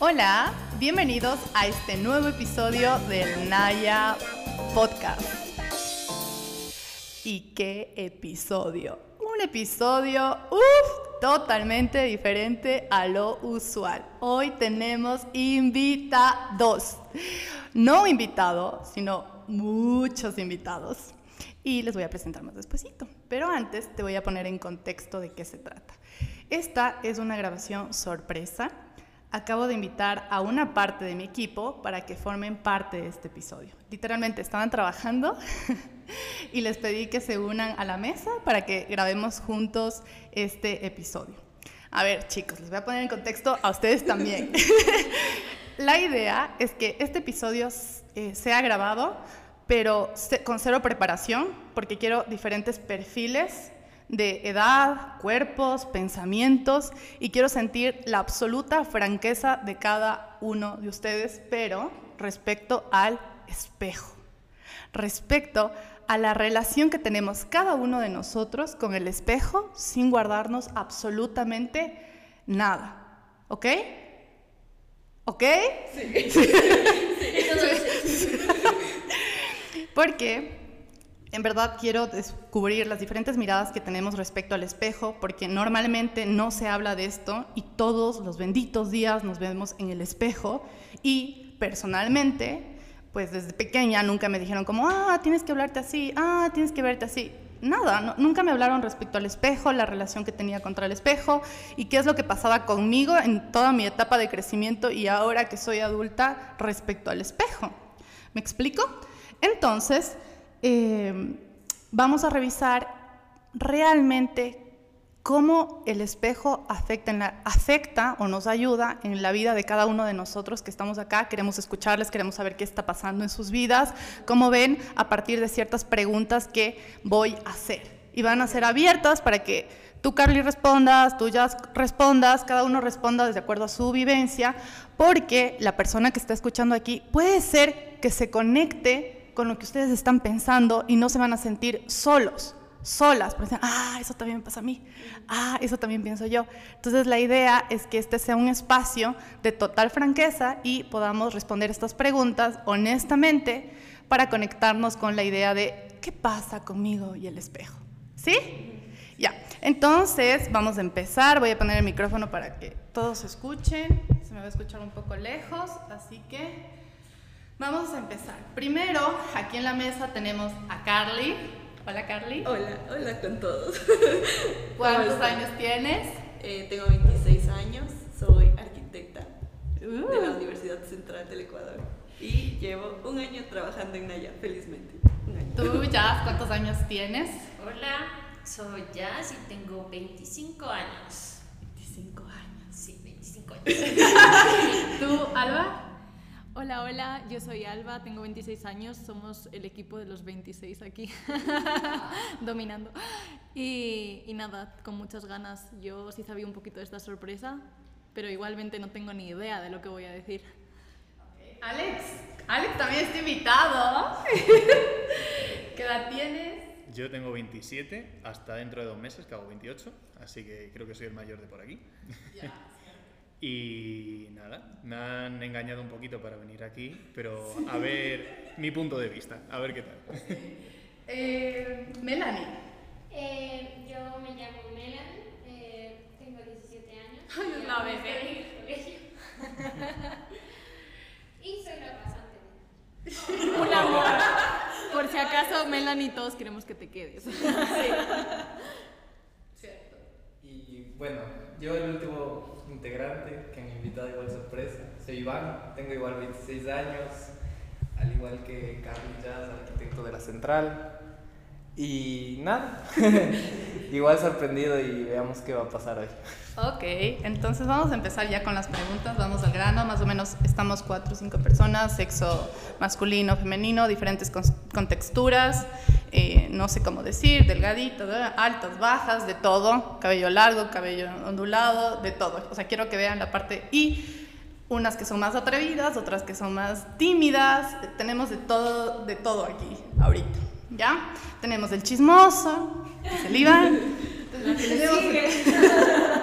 Hola, bienvenidos a este nuevo episodio del Naya Podcast. ¿Y qué episodio? Un episodio, uff, totalmente diferente a lo usual. Hoy tenemos invitados. No invitado, sino muchos invitados. Y les voy a presentar más despuesito. Pero antes te voy a poner en contexto de qué se trata. Esta es una grabación sorpresa acabo de invitar a una parte de mi equipo para que formen parte de este episodio. Literalmente estaban trabajando y les pedí que se unan a la mesa para que grabemos juntos este episodio. A ver, chicos, les voy a poner en contexto a ustedes también. la idea es que este episodio eh, sea grabado, pero con cero preparación, porque quiero diferentes perfiles de edad, cuerpos, pensamientos y quiero sentir la absoluta franqueza de cada uno de ustedes, pero respecto al espejo, respecto a la relación que tenemos cada uno de nosotros con el espejo sin guardarnos absolutamente nada. ¿Ok? ¿Ok? Sí. sí. Porque en verdad quiero descubrir las diferentes miradas que tenemos respecto al espejo, porque normalmente no se habla de esto y todos los benditos días nos vemos en el espejo y personalmente, pues desde pequeña nunca me dijeron como, ah, tienes que hablarte así, ah, tienes que verte así. Nada, nunca me hablaron respecto al espejo, la relación que tenía contra el espejo y qué es lo que pasaba conmigo en toda mi etapa de crecimiento y ahora que soy adulta respecto al espejo. ¿Me explico? Entonces, eh, vamos a revisar realmente cómo el espejo afecta, o nos ayuda en la vida de cada uno de nosotros que estamos acá. Queremos escucharles, queremos saber qué está pasando en sus vidas, como ven, a partir de ciertas preguntas que voy a hacer. Y van a ser abiertas para que tú, Carly, respondas, tú, ya respondas, cada uno responda de acuerdo a su vivencia, porque la persona que está escuchando aquí puede ser que se conecte con lo que ustedes están pensando y no se van a sentir solos, solas, porque ah, eso también me pasa a mí, ah, eso también pienso yo. Entonces la idea es que este sea un espacio de total franqueza y podamos responder estas preguntas honestamente para conectarnos con la idea de qué pasa conmigo y el espejo. ¿Sí? Ya, entonces vamos a empezar. Voy a poner el micrófono para que todos escuchen. Se me va a escuchar un poco lejos, así que Vamos a empezar. Primero, aquí en la mesa tenemos a Carly. Hola Carly. Hola, hola con todos. ¿Cuántos años tienes? Eh, tengo 26 años, soy arquitecta de la uh. Universidad Central del Ecuador y llevo un año trabajando en Naya, felizmente. ¿Tú, Jazz, cuántos años tienes? Hola, soy Jazz y tengo 25 años. 25 años. Sí, 25 años. ¿Tú, Alba? Hola, hola, yo soy Alba, tengo 26 años, somos el equipo de los 26 aquí, dominando. Y, nada, con muchas ganas, yo sí sabía un poquito de esta sorpresa, pero igualmente no tengo ni idea de lo que voy a decir. Alex, Alex también está invitado. ¿Qué edad tienes? Yo tengo 27, hasta dentro de dos meses, que hago 28, así que creo que soy el mayor de por aquí. Y nada, me han engañado un poquito para venir aquí, pero a ver mi punto de vista, a ver qué tal. Eh, Melanie. Eh, yo me llamo Melanie, eh, tengo 17 años. Ay, una bebé. y soy la pasante. Un amor. Por si acaso, Melanie, todos queremos que te quedes. Sí. Cierto. Y bueno, yo el último integrante que han invitado igual sorpresa. Soy Iván, tengo igual 26 años, al igual que Carlos Jazz, arquitecto de la central. Y nada, igual sorprendido y veamos qué va a pasar hoy. Ok, entonces vamos a empezar ya con las preguntas, vamos al grano, más o menos estamos cuatro o cinco personas, sexo masculino, femenino, diferentes contexturas, eh, no sé cómo decir, delgadito, altas, bajas, de todo, cabello largo, cabello ondulado, de todo. O sea, quiero que vean la parte y unas que son más atrevidas, otras que son más tímidas, tenemos de todo, de todo aquí ahorita. ¿Ya? Tenemos el chismoso, el Iván.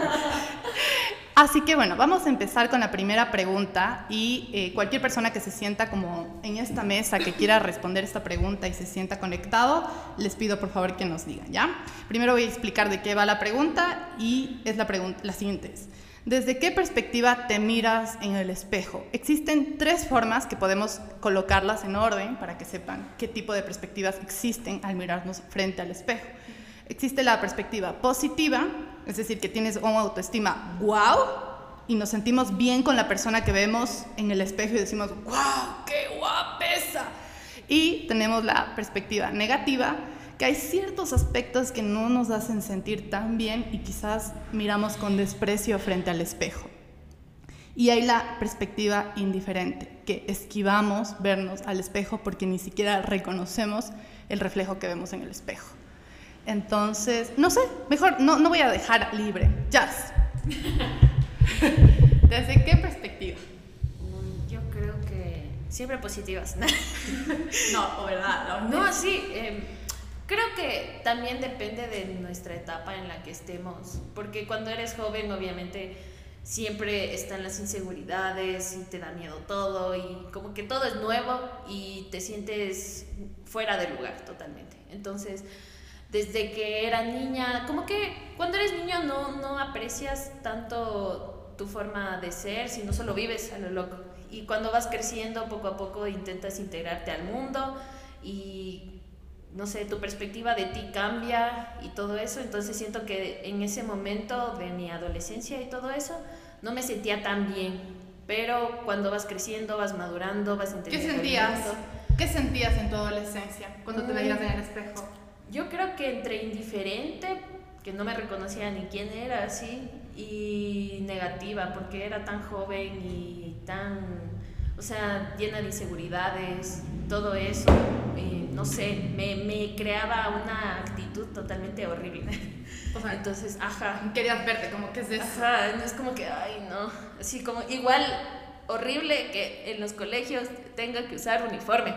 Así que bueno, vamos a empezar con la primera pregunta y eh, cualquier persona que se sienta como en esta mesa que quiera responder esta pregunta y se sienta conectado, les pido por favor que nos digan, ¿ya? Primero voy a explicar de qué va la pregunta y es la, pregunta, la siguiente es, ¿desde qué perspectiva te miras en el espejo? Existen tres formas que podemos colocarlas en orden para que sepan qué tipo de perspectivas existen al mirarnos frente al espejo. Existe la perspectiva positiva, es decir, que tienes una autoestima wow y nos sentimos bien con la persona que vemos en el espejo y decimos wow, qué guapesa. Y tenemos la perspectiva negativa, que hay ciertos aspectos que no nos hacen sentir tan bien y quizás miramos con desprecio frente al espejo. Y hay la perspectiva indiferente, que esquivamos vernos al espejo porque ni siquiera reconocemos el reflejo que vemos en el espejo. Entonces, no sé, mejor no, no voy a dejar libre. Jazz. ¿Desde qué perspectiva? Mm, Yo creo que siempre positivas. No, o verdad, No, sí. em, creo que también depende de nuestra etapa en la que estemos. Porque cuando eres joven, obviamente, siempre están las inseguridades y te da miedo todo. Y como que todo es nuevo y te sientes fuera de lugar totalmente. Entonces, desde que era niña, como que cuando eres niño no, no aprecias tanto tu forma de ser, sino solo vives a lo loco. Y cuando vas creciendo, poco a poco intentas integrarte al mundo y, no sé, tu perspectiva de ti cambia y todo eso. Entonces siento que en ese momento de mi adolescencia y todo eso, no me sentía tan bien. Pero cuando vas creciendo, vas madurando, vas ¿Qué entendiendo. el sentías? ¿Qué sentías en tu adolescencia cuando te veías en el espejo? Yo creo que entre indiferente, que no me reconocía ni quién era, así, y negativa, porque era tan joven y tan, o sea, llena de inseguridades, todo eso, eh, no sé, me, me creaba una actitud totalmente horrible. O sea, Entonces, ajá, querías verte, como que es eso. Ajá, no es como que, ay, no. Así como, igual horrible que en los colegios tenga que usar uniforme.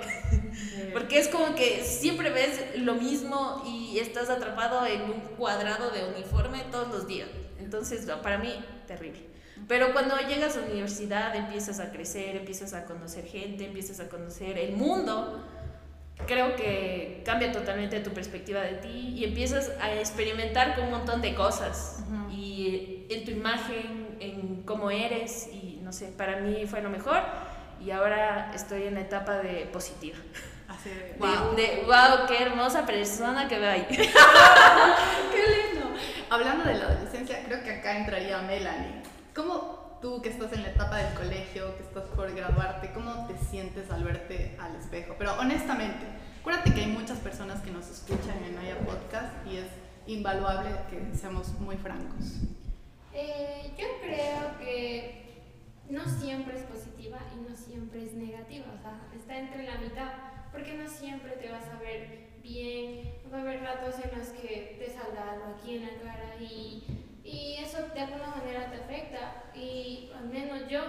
Porque es como que siempre ves lo mismo y estás atrapado en un cuadrado de uniforme todos los días. Entonces, para mí, terrible. Pero cuando llegas a la universidad empiezas a crecer, empiezas a conocer gente, empiezas a conocer el mundo, creo que cambia totalmente tu perspectiva de ti y empiezas a experimentar con un montón de cosas Ujú. y en tu imagen, en cómo eres y no sé, para mí fue lo mejor y ahora estoy en la etapa de positiva. Así de, De, wow. de, wow, qué hermosa persona que veo ahí. ¡Qué lindo! Hablando de la adolescencia, creo que acá entraría Melanie. ¿Cómo tú que estás en la etapa del colegio, que estás por graduarte, cómo te sientes al verte al espejo? Pero honestamente, acuérdate que hay muchas personas que nos escuchan en Maya Podcast y es invaluable que seamos muy francos. Eh, yo creo que no siempre es positiva y no siempre es negativa, o sea, está entre la mitad, porque no siempre te vas a ver bien, va a haber ratos en los que te salga algo aquí en la cara y, y eso de alguna manera te afecta y al menos yo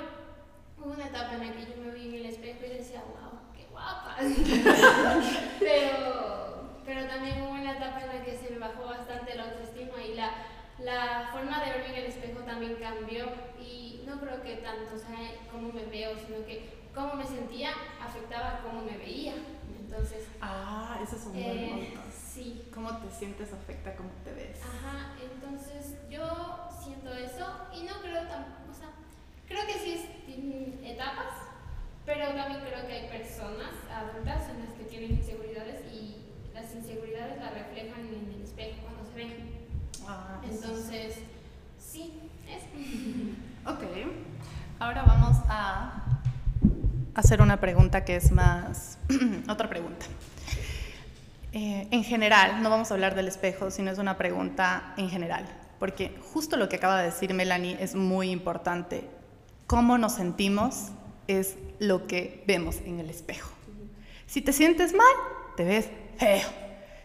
hubo una etapa en la que yo me vi en el espejo y decía, wow, qué guapa, pero, pero también hubo una etapa en la que se me bajó bastante la autoestima y la la forma de verme en el espejo también cambió y no creo que tanto sea cómo me veo, sino que cómo me sentía afectaba cómo me veía. Entonces, Ah, eso es un buen eh. Sí. ¿Cómo te sientes afecta cómo te ves? Ajá, entonces yo siento eso y no creo tan, o sea, creo que sí es etapas, pero también creo que hay personas adultas en las que tienen inseguridades y las inseguridades las reflejan en el espejo cuando se ven. Ah, Entonces, sí, es. Ok, ahora vamos a hacer una pregunta que es más... otra pregunta. Eh, en general, no vamos a hablar del espejo, sino es una pregunta en general, porque justo lo que acaba de decir Melanie es muy importante. Cómo nos sentimos es lo que vemos en el espejo. Si te sientes mal, te ves feo.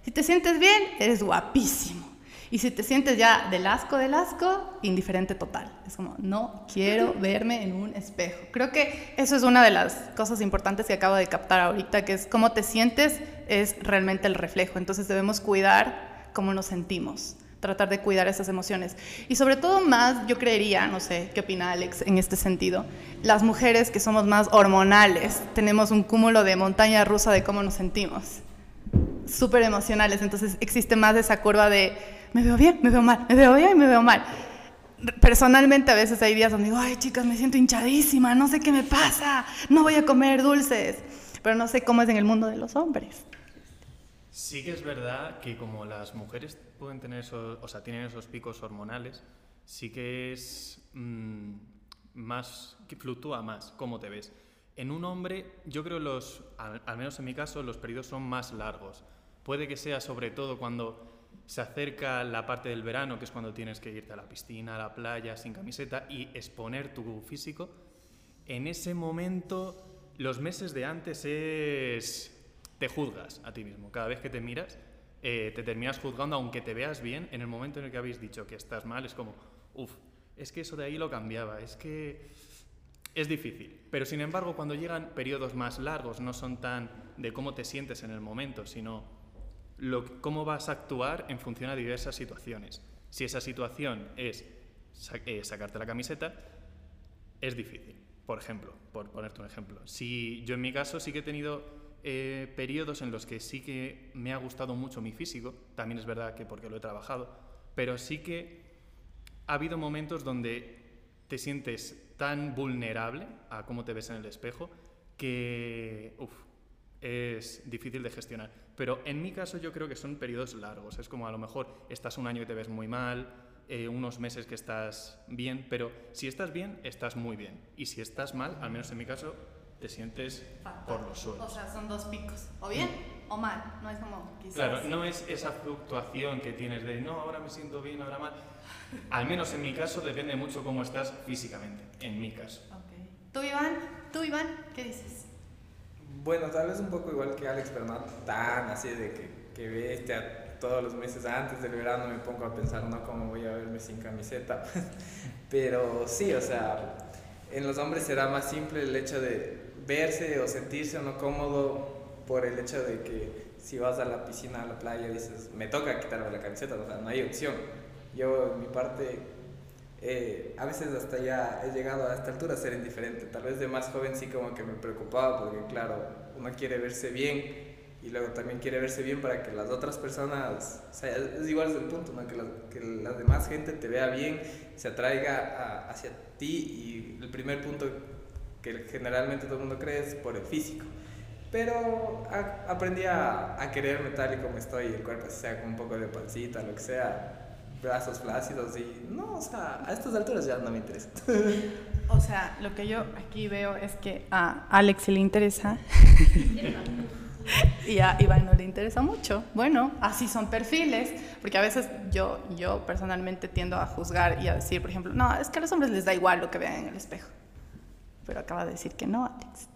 Si te sientes bien, eres guapísimo. Y si te sientes ya del asco, del asco, indiferente total. Es como, no quiero verme en un espejo. Creo que eso es una de las cosas importantes que acabo de captar ahorita, que es cómo te sientes es realmente el reflejo. Entonces debemos cuidar cómo nos sentimos tratar de cuidar esas emociones. Y sobre todo más, yo creería, no sé, ¿qué opina Alex en este sentido? Las mujeres que somos más hormonales, tenemos un cúmulo de montaña rusa de cómo nos sentimos. Súper emocionales, entonces existe más esa curva de me veo bien, me veo mal, me veo bien, me veo mal. Personalmente a veces hay días donde digo, ay chicas, me siento hinchadísima, no sé qué me pasa, no voy a comer dulces, pero no sé cómo es en el mundo de los hombres. Sí que es verdad que como las mujeres pueden tener esos, o sea, tienen esos picos hormonales, sí que es mm, más, que fluctúa más cómo te ves. En un hombre, yo creo los, al, al menos en mi caso, los periodos son más largos. Puede que sea sobre todo cuando se acerca la parte del verano, que es cuando tienes que irte a la piscina, a la playa, sin camiseta y exponer tu físico. En ese momento, los meses de antes es te juzgas a ti mismo. Cada vez que te miras, eh, te terminas juzgando, aunque te veas bien, en el momento en el que habéis dicho que estás mal, es como, uff, es que eso de ahí lo cambiaba, es que es difícil. Pero sin embargo, cuando llegan periodos más largos, no son tan de cómo te sientes en el momento, sino cómo vas a actuar en función a diversas situaciones. Si esa situación es eh, sacarte la camiseta, es difícil. Por ejemplo, por ponerte un ejemplo. Si yo en mi caso sí que he tenido eh, periodos en los que sí que me ha gustado mucho mi físico, también es verdad que porque lo he trabajado, pero sí que ha habido momentos donde te sientes tan vulnerable a cómo te ves en el espejo que es difícil de gestionar. Pero en mi caso yo creo que son periodos largos, es como a lo mejor estás un año y te ves muy mal, eh, unos meses que estás bien, pero si estás bien, estás muy bien. Y si estás mal, al menos en mi caso, te sientes por los suelos. O sea, son dos picos, o bien o mal, no es como quizás... Claro, no es esa fluctuación que tienes de no, ahora me siento bien, ahora mal. Al menos en mi caso depende mucho cómo estás físicamente, en mi caso. Okay. ¿Tú, Iván? ¿Tú, Iván? ¿Qué dices? Bueno, tal vez un poco igual que Alex, pero no tan así de que, que ve este todos los meses antes del verano me pongo a pensar, no, cómo voy a verme sin camiseta. pero sí, o sea, en los hombres será más simple el hecho de verse o sentirse o no cómodo por el hecho de que si vas a la piscina, a la playa, dices, me toca quitarme la camiseta, o sea, no hay opción. Yo, en mi parte, eh, a veces hasta ya he llegado a esta altura a ser indiferente. Tal vez de más joven sí como que me preocupaba porque, claro, uno quiere verse bien y luego también quiere verse bien para que las otras personas, o sea, es igual desde el punto, ¿no? que, la, que la demás gente te vea bien, se atraiga hacia ti y el primer punto que generalmente todo el mundo cree es por el físico. Pero aprendí a, a, quererme tal y como estoy, el cuerpo, sea con un poco de pancita, lo que sea, brazos flácidos y no, o sea, a estas alturas ya no me interesa. O sea, lo que yo aquí veo es que a Alex le interesa y a Iván no le interesa mucho. Bueno, así son perfiles, porque a veces yo, yo personalmente tiendo a juzgar y a decir, por ejemplo, no, es que a los hombres les da igual lo que vean en el espejo pero acaba de decir que no, Alex.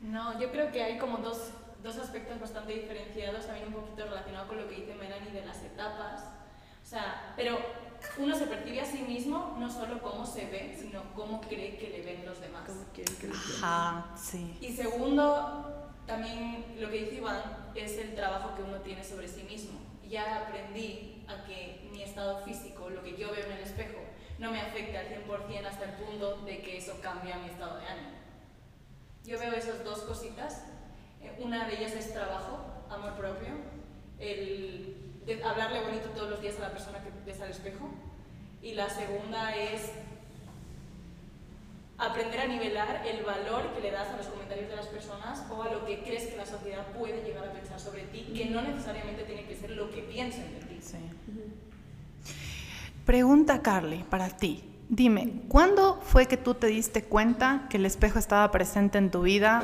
No, yo creo que hay como dos, dos aspectos bastante diferenciados, también un poquito relacionado con lo que dice Melanie de las etapas. O sea, pero uno se percibe a sí mismo no solo cómo se ve, sino cómo cree que le ven los demás. ¿Cómo que le Ajá, sí. Y segundo, también lo que dice Iván es el trabajo que uno tiene sobre sí mismo. Ya aprendí a que mi estado físico, lo que yo veo en el espejo, no me afecta al 100% hasta el punto de que eso cambia mi estado de ánimo. Yo veo esas dos cositas. Eh, una de ellas es trabajo, amor propio, el hablarle bonito todos los días a la persona que ves al espejo. Y la segunda es aprender a nivelar el valor que le das a los comentarios de las personas o a lo que crees que la sociedad puede llegar a pensar sobre ti, que no necesariamente tiene que ser lo que piensen de ti. Sí. Pregunta Carly, para ti. Dime, ¿cuándo fue que tú te diste cuenta que el espejo estaba presente en tu vida?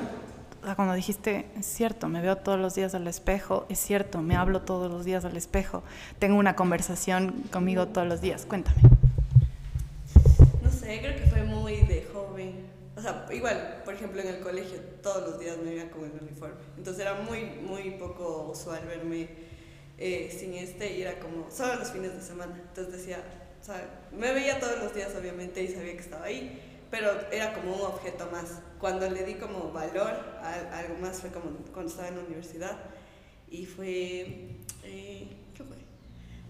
Cuando dijiste, es cierto, me veo todos los días al espejo, es cierto, me hablo todos los días al espejo, tengo una conversación conmigo todos los días. Cuéntame. No sé, creo que fue muy de joven. O sea, igual, por ejemplo, en el colegio todos los días me veía con el uniforme. Entonces era muy, muy poco usual verme eh, sin este y era como solo los fines de semana. Entonces decía, o sea, me veía todos los días obviamente y sabía que estaba ahí, pero era como un objeto más. Cuando le di como valor a, algo más fue como cuando estaba en la universidad y fue, eh, ¿qué fue?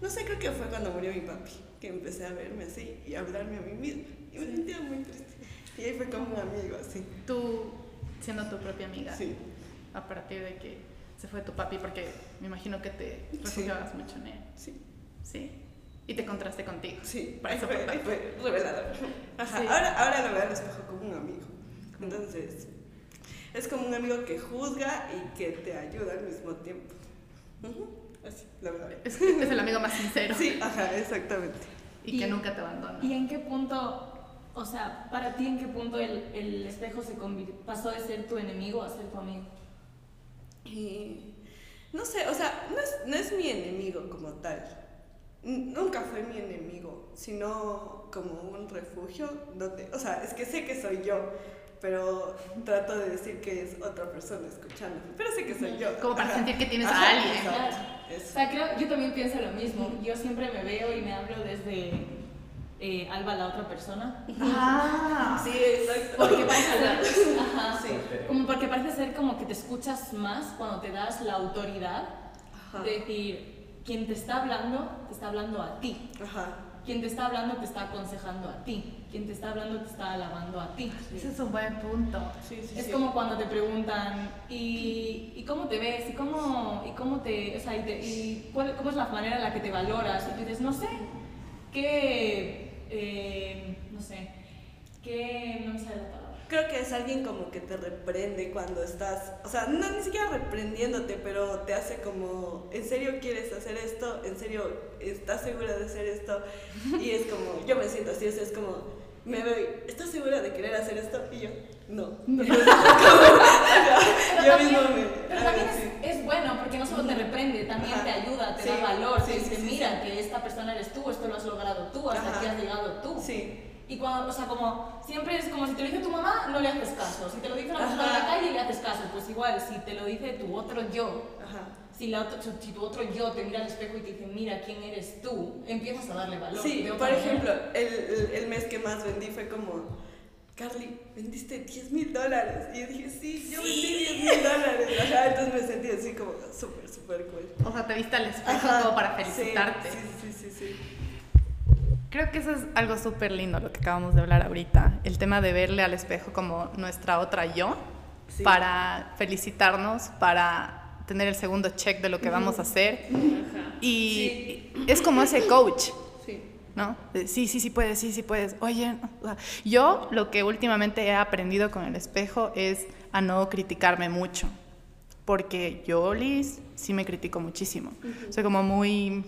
No sé, creo que fue cuando murió mi papi, que empecé a verme así y a hablarme a mí misma. Y me sentía muy triste. Y ahí fue como un amigo, así. Tú siendo tu propia amiga. Sí. A partir de que se fue tu papi, porque me imagino que te refugiabas mucho en él. Sí. Sí. Y te encontraste contigo. Sí, Para eso fue, revelador. Ajá. Sí. Ahora, ahora lo veo al espejo como un amigo. Entonces, es como un amigo que juzga y que te ayuda al mismo tiempo. Así, la verdad. Es, es el amigo más sincero. Sí, ajá, exactamente. Y, que nunca te abandona. ¿Y en qué punto, o sea, para ti en qué punto el, el espejo se pasó de ser tu enemigo a ser tu amigo? Y no sé, o sea, no es, no es mi enemigo como tal. Nunca fue mi enemigo, sino como un refugio donde, o sea, es que sé que soy yo, pero trato de decir que es otra persona escuchándome, pero sé que soy yo. Como para Ajá. sentir que tienes Ajá, a alguien. Claro. O sea, creo, yo también pienso lo mismo. Yo siempre me veo y me hablo desde eh, Alba, la otra persona. Ah, Sí, exacto. Porque parece ser, ajá, Sí. como porque parece ser como que te escuchas más cuando te das la autoridad Ajá. de decir, quien te está hablando, te está hablando a ti. Ajá. Quien te está hablando te está aconsejando a ti. Quien te está hablando te está alabando a ti. ese es un buen punto. Sí, sí, Es sí. como cuando te preguntan, ¿y, y cómo te ves? ¿Y cómo, y cómo te, o sea, y te- y cuál- cómo es la manera en la que te valoras? Y tú dices, no sé, ¿qué, eh, no sé, qué, no me sale la palabra. Creo que es alguien como que te reprende cuando estás, o sea, no ni siquiera reprendiéndote, pero te hace como, ¿en serio quieres hacer esto? ¿En serio estás segura de hacer esto? Y es como, yo me siento así, o sea, es como, me veo, ¿estás segura de querer hacer esto? Y yo, no. Pero yo también, mismo me pero también es, es bueno porque no solo te reprende, también Ajá. te ayuda, te Sí, da valor, sí, te dice, mira, que esta persona eres tú, esto lo has logrado tú, hasta Ajá. aquí has llegado tú. Sí, Y cuando, o sea, como siempre es como si te lo dice tu mamá, no le haces caso. Si te lo dice una persona en la calle, le haces caso. Pues igual, si te lo dice tu otro yo, ajá. si, la otro- si tu otro yo te mira al espejo y te dice, mira quién eres tú, empiezas a darle valor. Sí, de por manera. ejemplo, el, el, el mes que más vendí fue como, Carly, vendiste 10 mil dólares. Y yo dije, sí, yo vendí 10 mil dólares. Ajá, entonces me sentí así como súper, súper cool. O sea, te viste al espejo Ajá, como para sí, felicitarte. Sí, sí, sí, sí. Creo que eso es algo súper lindo lo que acabamos de hablar ahorita. El tema de verle al espejo como nuestra otra yo Sí. para felicitarnos, para tener el segundo check de lo que vamos a hacer. Y es como ese coach, Sí. ¿no? Sí, sí, sí puedes, sí, sí puedes. Oye, yo lo que últimamente he aprendido con el espejo es a no criticarme mucho. Porque yo, Liz, sí me critico muchísimo. Soy como muy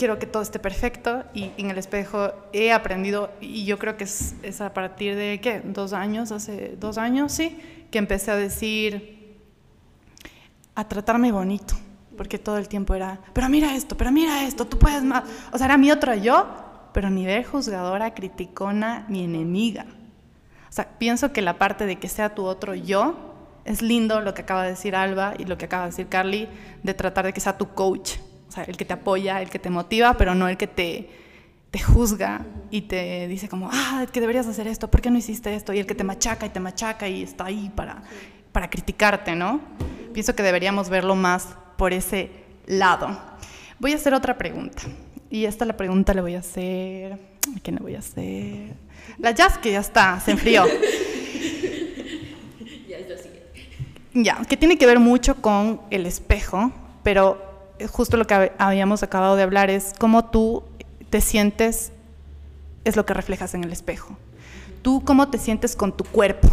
quiero que todo esté perfecto y en el espejo he aprendido y yo creo que es, a partir de, ¿qué? Dos años, hace dos años, sí, que empecé a decir, a tratarme bonito, porque todo el tiempo era, pero mira esto, pero mira esto, tú puedes más. O sea, era mi otro yo, pero ni de juzgadora, criticona, ni enemiga. O sea, pienso que la parte de que sea tu otro yo es lindo lo que acaba de decir Alba y lo que acaba de decir Carly, de tratar de que sea tu coach, o sea, el que te apoya, el que te motiva, pero no el que te, te juzga y te dice como, ah, que deberías hacer esto, ¿por qué no hiciste esto? Y el que te machaca y te machaca y está ahí para, para criticarte, ¿no? Pienso que deberíamos verlo más por ese lado. Voy a hacer otra pregunta. Y esta la pregunta le voy a hacer... ¿A quién le voy a hacer? La Jazz, que ya está, se enfrió. Ya que tiene que ver mucho con el espejo, pero justo lo que hab- habíamos acabado de hablar es cómo tú te sientes, es lo que reflejas en el espejo. Tú cómo te sientes con tu cuerpo.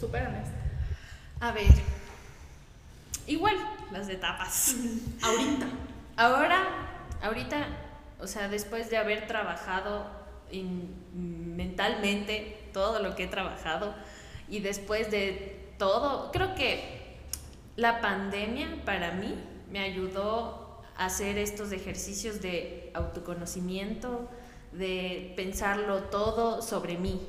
Súper honesta. A ver. Igual, las etapas. Ahorita. Ahora, ahorita, o sea, después de haber trabajado in- mentalmente todo lo que he trabajado y después de todo, creo que la pandemia para mí me ayudó a hacer estos ejercicios de autoconocimiento, de pensarlo todo sobre mí.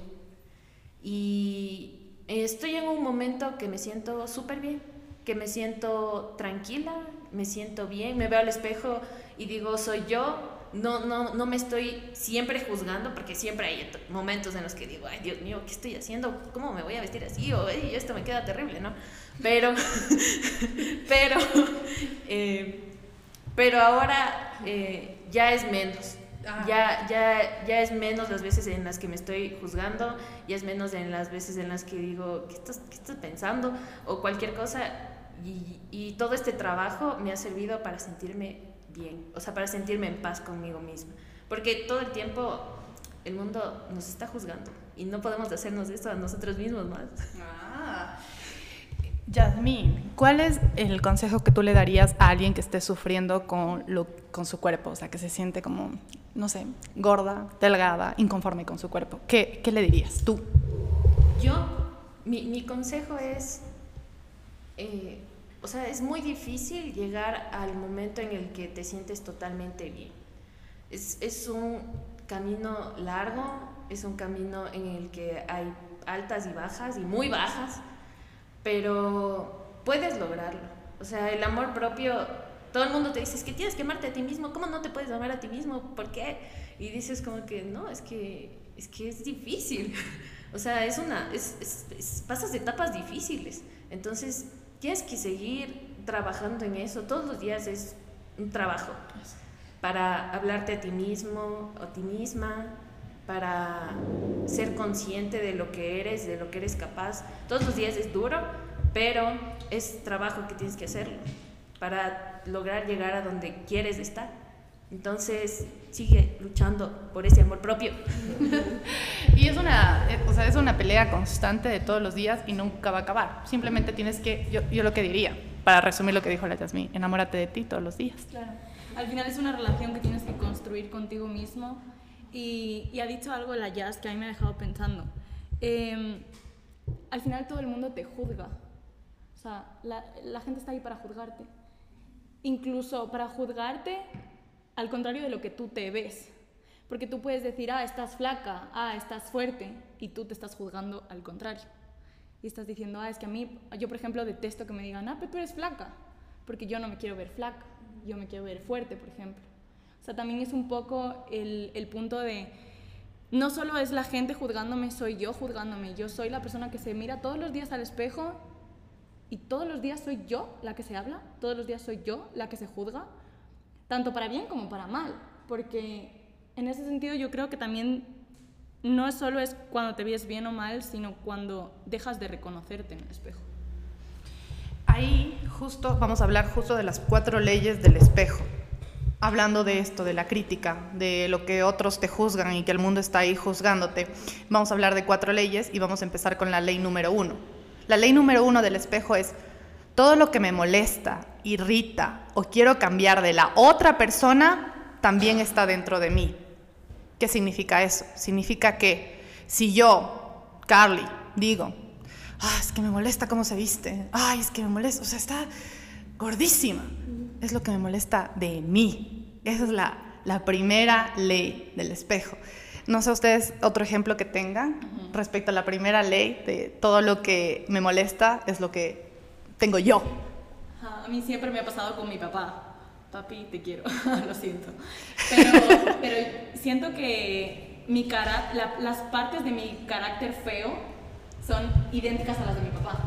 Y estoy en un momento que me siento súper bien, que me siento tranquila, me siento bien, me veo al espejo y digo, soy yo, no, no, no me estoy siempre juzgando, porque siempre hay momentos en los que digo, ay Dios mío, ¿qué estoy haciendo? ¿Cómo me voy a vestir así? O esto me queda terrible, ¿no? Pero, pero, eh, pero ahora eh, ya es menos. Ah. Ya, ya, ya es menos las veces en las que me estoy juzgando, ya es menos en las veces en las que digo, ¿qué estás, qué estás pensando? O cualquier cosa. Y, y todo este trabajo me ha servido para sentirme bien, o sea, para sentirme en paz conmigo misma. Porque todo el tiempo el mundo nos está juzgando y no podemos hacernos esto a nosotros mismos más. Ah. Yasmín, ¿cuál es el consejo que tú le darías a alguien que esté sufriendo con, lo, con su cuerpo? O sea, que se siente como, no sé, gorda, delgada, inconforme con su cuerpo. ¿Qué, qué le dirías tú? Yo, mi, mi consejo es eh, o sea, es muy difícil llegar al momento en el que te sientes totalmente bien. Es, es un camino largo, es un camino en el que hay altas y bajas y muy bajas, pero puedes lograrlo. O sea, el amor propio, todo el mundo te dice, es que tienes que amarte a ti mismo, ¿cómo no te puedes amar a ti mismo? ¿Por qué? Y dices como que, no, es que es, que es difícil. o sea, es una, es, es, pasas etapas difíciles. Entonces, tienes que seguir trabajando en eso. Todos los días es un trabajo para hablarte a ti mismo o a ti misma, para ser consciente de lo que eres, de lo que eres capaz. Todos los días es duro, pero es trabajo que tienes que hacerlo para lograr llegar a donde quieres estar. Entonces, sigue luchando por ese amor propio. y es una, eh, o sea, es una pelea constante de todos los días y nunca va a acabar. Simplemente tienes que, yo, yo lo que diría, para resumir lo que dijo la Jasmine, enamórate de ti todos los días. Claro. Al final es una relación que tienes que construir contigo mismo y, y ha dicho algo la Jazz que a mí me ha dejado pensando. Em, al final todo el mundo te juzga. O sea, la, la gente está ahí para juzgarte. Incluso para juzgarte al contrario de lo que tú te ves. Porque tú puedes decir, ah, estás flaca, ah, estás fuerte, y tú te estás juzgando al contrario. Y estás diciendo, ah, es que a mí, yo por ejemplo detesto que me digan, ah, pero tú eres flaca, porque yo no me quiero ver flaca, yo me quiero ver fuerte, por ejemplo. O sea, también es un poco el, el punto de, no solo es la gente juzgándome, soy yo juzgándome, yo soy la persona que se mira todos los días al espejo y todos los días soy yo la que se habla, todos los días soy yo la que se juzga tanto para bien como para mal, porque en ese sentido yo creo que también no solo es cuando te ves bien o mal, sino cuando dejas de reconocerte en el espejo. Ahí justo vamos a hablar justo de las cuatro leyes del espejo. Hablando de esto, de la crítica, de lo que otros te juzgan y que el mundo está ahí juzgándote, vamos a hablar de cuatro leyes y vamos a empezar con la ley número uno. La ley número uno del espejo es todo lo que me molesta, irrita o quiero cambiar de la otra persona también está dentro de mí. ¿Qué significa eso? Significa que si yo, Carly, digo, ah, es que me molesta cómo se viste, ay, es que me molesta, o sea, está gordísima, es lo que me molesta de mí. Esa es la, la primera ley del espejo. No sé ustedes otro ejemplo que tengan respecto a la primera ley de todo lo que me molesta es lo que tengo yo. A mí siempre me ha pasado con mi papá. Papi, te quiero, lo siento. Pero, siento que mi cara, las partes de mi carácter feo son idénticas a las de mi papá.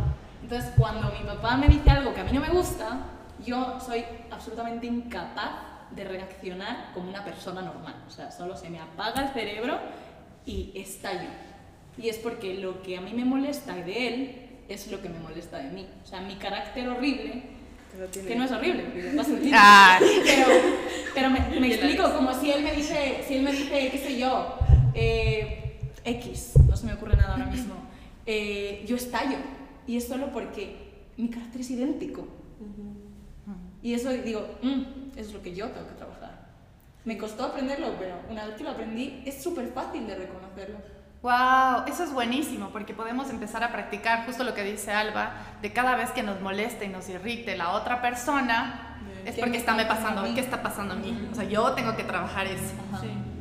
Entonces, cuando mi papá me dice algo que a mí no me gusta, yo soy absolutamente incapaz de reaccionar como una persona normal. O sea, solo se me apaga el cerebro y estallo. Y es porque lo que a mí me molesta de él es lo que me molesta de mí. O sea, mi carácter horrible, que no es horrible, ah. pero, pero me, me explico, como si él me dice, si él me dice, qué sé yo, eh, X, no se me ocurre nada ahora mismo, eh, yo estallo. Y es solo porque mi carácter es idéntico. Y eso digo, mm, es lo que yo tengo que trabajar. Me costó aprenderlo, pero una vez que lo aprendí, es súper fácil de reconocerlo. Wow, eso es buenísimo porque podemos empezar a practicar justo lo que dice Alba, de cada vez que nos moleste y nos irrite la otra persona, es porque está me pasando, ¿qué está pasando a mí? O sea, yo tengo que trabajar eso.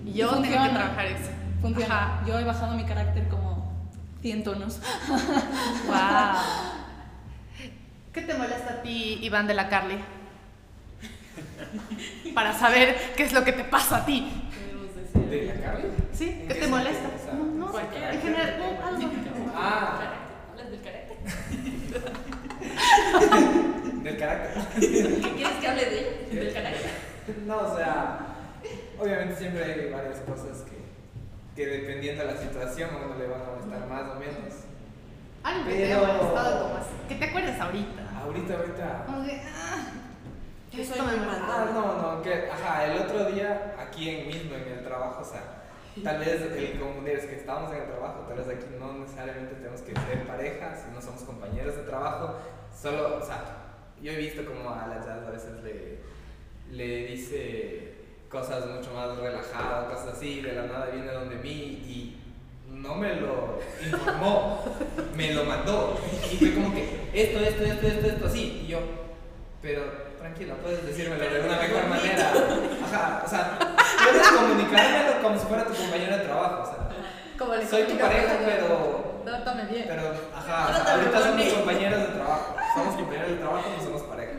Yo tengo que trabajar eso. Funciona. Yo he bajado mi carácter como 100 tonos. Wow. ¿Qué te molesta a ti, Iván de la Carly? para saber qué es lo que te pasa a ti. ¿De la Carly? ¿Sí? ¿En ¿Qué qué te molesta? En general, no, algo. Ah, ¿Hablas del carácter? del carácter. ¿Quieres que hable de ella? ¿Del carácter? No, o sea, obviamente siempre hay varias cosas que, que dependiendo de la situación a uno le van a molestar más o menos. Algo que te haya Pero- molestado como así. Que te acuerdes ahorita. Ahorita, ahorita. Como de, ah, Yo esto me molesta. Ah, no, no, que, ajá, el otro día aquí en mismo, en el trabajo, o sea, tal vez el confundir es que estamos en el trabajo, tal vez aquí no necesariamente tenemos que ser pareja, si no somos compañeros de trabajo, solo, o sea, yo he visto como a la jazz a veces le, le dice cosas mucho más relajadas, cosas así, de la nada viene donde mí y no me lo informó, me lo mandó. Y fue como que esto, esto, esto, esto, esto, así, y yo, pero tranquila, puedes decírmelo de una mejor manera. Ajá, o sea, puedes comunicármelo como si fuera tu compañero de trabajo, o sea, Como soy tu pareja, pero, Trátame bien. pero, ajá, o sea, ahorita somos compañeros de trabajo, somos compañeros de trabajo, no somos pareja.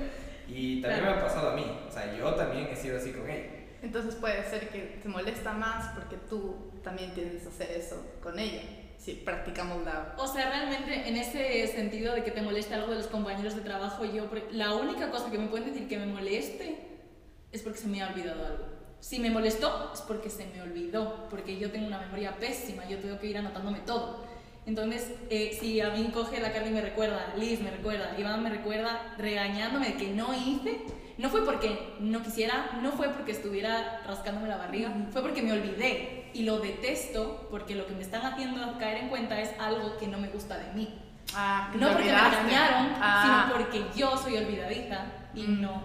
Y también me ha pasado a mí, o sea, yo también he sido así con ella. Entonces puede ser que te molesta más porque tú también tienes que hacer eso con ella. Si practicamos la... O sea, realmente en ese sentido de que te moleste algo de los compañeros de trabajo, yo la única cosa que me pueden decir que me moleste es porque se me ha olvidado algo. Si me molestó es porque se me olvidó, porque yo tengo una memoria pésima, yo tengo que ir anotándome todo. Entonces, eh, si a mí coge la Carly y me recuerda, Liz me recuerda, Iván me recuerda regañándome de que no hice, no fue porque no quisiera, no fue porque estuviera rascándome la barriga, fue porque me olvidé y lo detesto porque lo que me están haciendo caer en cuenta es algo que no me gusta de mí. Ah, No porque me engañaron, Ah. sino porque yo soy olvidadiza y Mm. no.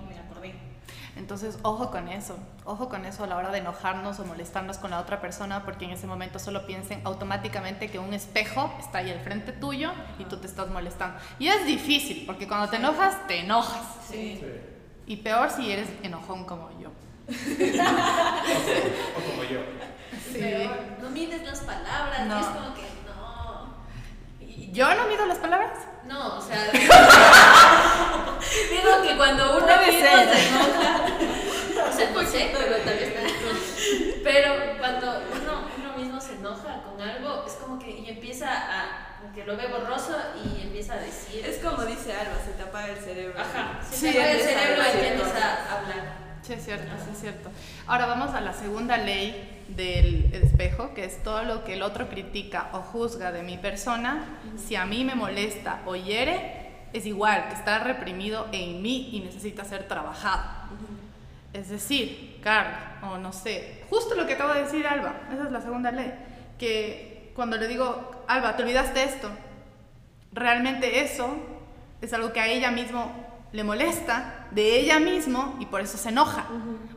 Entonces, ojo con eso, ojo con eso a la hora de enojarnos o molestarnos con la otra persona, porque en ese momento solo piensen automáticamente que un espejo está ahí al frente tuyo y tú te estás molestando. Y es difícil, porque cuando te enojas, te enojas. Sí. Y peor si eres enojón como yo. O como yo. Pero no mides las palabras, No. es como que no. ¿Y ¿Yo no mido las palabras? No, o sea. digo que cuando uno Puede mismo ser. se enoja. O sea, no sé, pero tal vez Pero cuando uno, uno mismo se enoja con algo, es como que y empieza a. como que lo ve borroso y empieza a decir. Es como dice Alba, se te apaga el cerebro. Ajá, se Sí, te apaga el cerebro y empiezas a hablar. Sí, es cierto, sí, es cierto. Ahora vamos a la segunda ley del espejo, que es todo lo que el otro critica o juzga de mi persona, si a mí me molesta o hiere, es igual, que está reprimido en mí y necesita ser trabajado. Es decir, Carl, o no sé, justo lo que acabo de decir Alba, esa es la segunda ley, que cuando le digo, Alba, te olvidaste esto, realmente eso es algo que a ella mismo le molesta de ella mismo y por eso se enoja,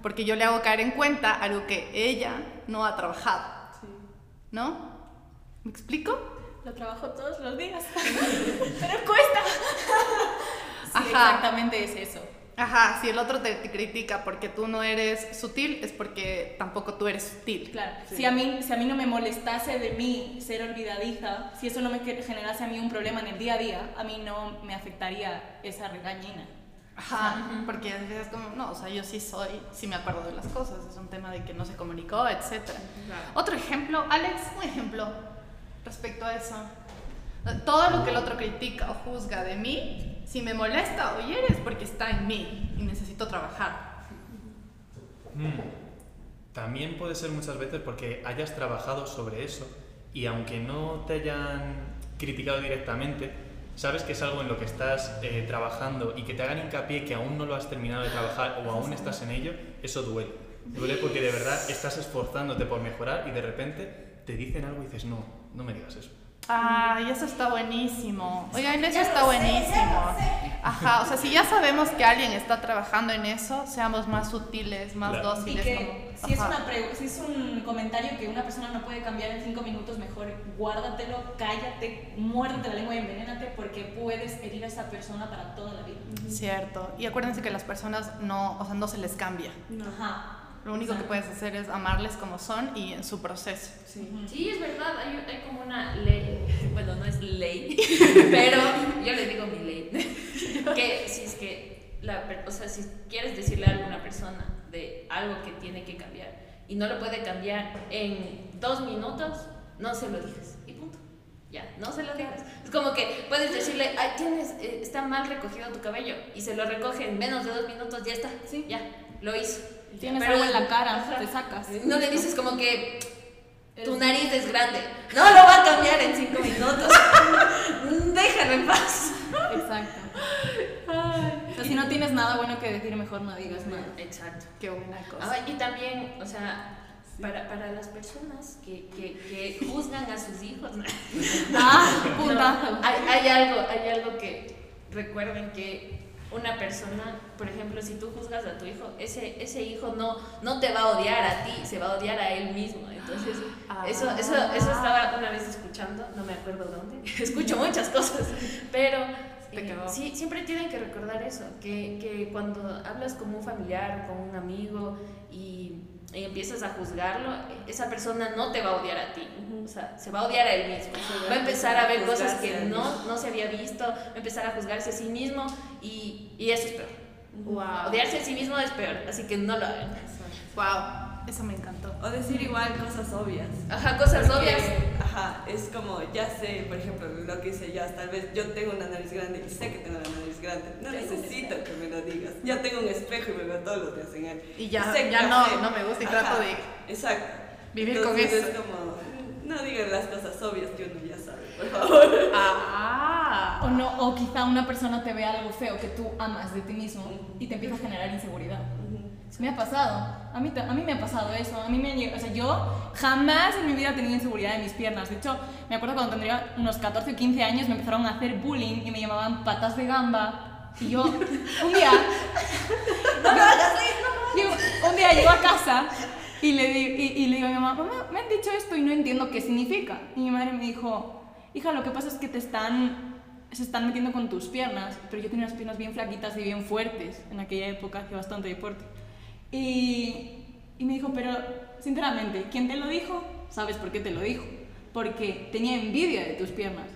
porque yo le hago caer en cuenta algo que ella no ha trabajado, ¿no? ¿Me explico? Lo trabajo todos los días, pero cuesta. Sí, Ajá. exactamente es eso. Ajá, si el otro te, te critica porque tú no eres sutil, es porque tampoco tú eres sutil. Claro, si, a mí, si a mí no me molestase de mí ser olvidadiza, si eso no me generase a mí un problema en el día a día, a mí no me afectaría esa regañina. Ajá, porque a veces es como, no, o sea, yo sí soy, sí me acuerdo de las cosas, es un tema de que no se comunicó, etc. Otro ejemplo, Alex, un ejemplo respecto a eso. Todo lo que el otro critica o juzga de mí, si me molesta o hiere es porque está en mí y necesito trabajar. Mm. También puede ser muchas veces porque hayas trabajado sobre eso y aunque no te hayan criticado directamente, sabes que es algo en lo que estás eh, trabajando y que te hagan hincapié que aún no lo has terminado de trabajar o aún estás en ello, eso duele. Duele porque de verdad estás esforzándote por mejorar y de repente te dicen algo y dices, no, no me digas eso. Ay, eso está buenísimo. Oigan, eso está buenísimo. Ajá, o sea, si ya sabemos que alguien está trabajando en eso, seamos más sutiles, más Claro. Y dóciles. que como- si es, una pre- si es un comentario que una persona no puede cambiar en cinco minutos, mejor guárdatelo, cállate, muérdete la lengua y envenénate porque puedes herir a esa persona para toda la vida. Cierto. Y acuérdense que las personas no, o sea, no se les cambia. Ajá. Lo único que Exacto. puedes hacer es amarles como son y en su proceso. Sí. Sí, es verdad, hay, hay como una ley, bueno, no es ley, pero yo le digo mi ley, que si es que la, o sea, si quieres decirle a alguna persona de algo que tiene que cambiar y no lo puede cambiar en dos minutos, no se lo digas y punto. Ya, no se lo digas. Es como que puedes decirle, ay, tienes, eh, está mal recogido tu cabello y se lo recoge en menos de dos minutos, ya está, Sí. ya, lo hizo. Tienes Pero- algo en la cara, te sacas. No le dices como que tu nariz es grande. No lo va a cambiar en cinco minutos. Déjalo en paz. Exacto. O sea, si no tienes nada bueno que decir, mejor no digas nada. Exacto. Qué buena cosa. Ah, y también, o sea, para, para las personas que, que, que juzgan a sus hijos, Ah. No, hay, hay algo, hay algo que recuerden que una persona, por ejemplo, si tú juzgas a tu hijo, ese, ese hijo no, no te va a odiar a ti, se va a odiar a él mismo. Entonces, eso, eso, eso estaba una vez escuchando, no me acuerdo dónde, escucho muchas cosas, pero eh, sí, siempre tienen que recordar eso, que, que cuando hablas con un familiar, con un amigo y, y empiezas a juzgarlo, esa persona no te va a odiar a ti, o sea, se va a odiar a él mismo. Va a empezar a ver cosas que no, no se había visto, va a empezar a juzgarse a sí mismo y, y eso es peor. Wow. Odiarse a sí mismo es peor, así que no lo hagan. Wow, eso me encantó. O decir igual cosas obvias. Ajá, cosas Porque, obvias. Ajá, es como, ya sé, por ejemplo, lo que hice ya, tal vez yo tengo una nariz grande y sé que tengo una nariz grande. No necesito que me lo digas. Ya tengo un espejo y me veo todos los días en él. Y ya- Sé ya no- sé. no me gusta y trato de Exacto. vivir con eso. Es como, no digan las cosas obvias que uno ya sabe, por favor. Ah. O, no, o quizá una persona te ve algo feo que tú amas de ti mismo y te empieza a generar inseguridad. Me ha pasado. A mí, a mí me ha pasado eso. A mí me, o sea, yo jamás en mi vida he tenido inseguridad en mis piernas. De hecho, me acuerdo cuando tendría unos 14 o 15 años me empezaron a hacer bullying y me llamaban patas de gamba. Y yo, un día... Yo, un día llego a casa y le, di- y, y le digo a mi mamá, mamá, me han dicho esto y no entiendo qué significa. Y mi madre me dijo, hija, lo que pasa es que te están, se están metiendo con tus piernas. Pero yo tenía unas piernas bien flaquitas y bien fuertes en aquella época, hacía bastante deporte. Y, y me dijo, pero sinceramente, ¿quién te lo dijo? ¿Sabes por qué te lo dijo? Porque tenía envidia de tus piernas.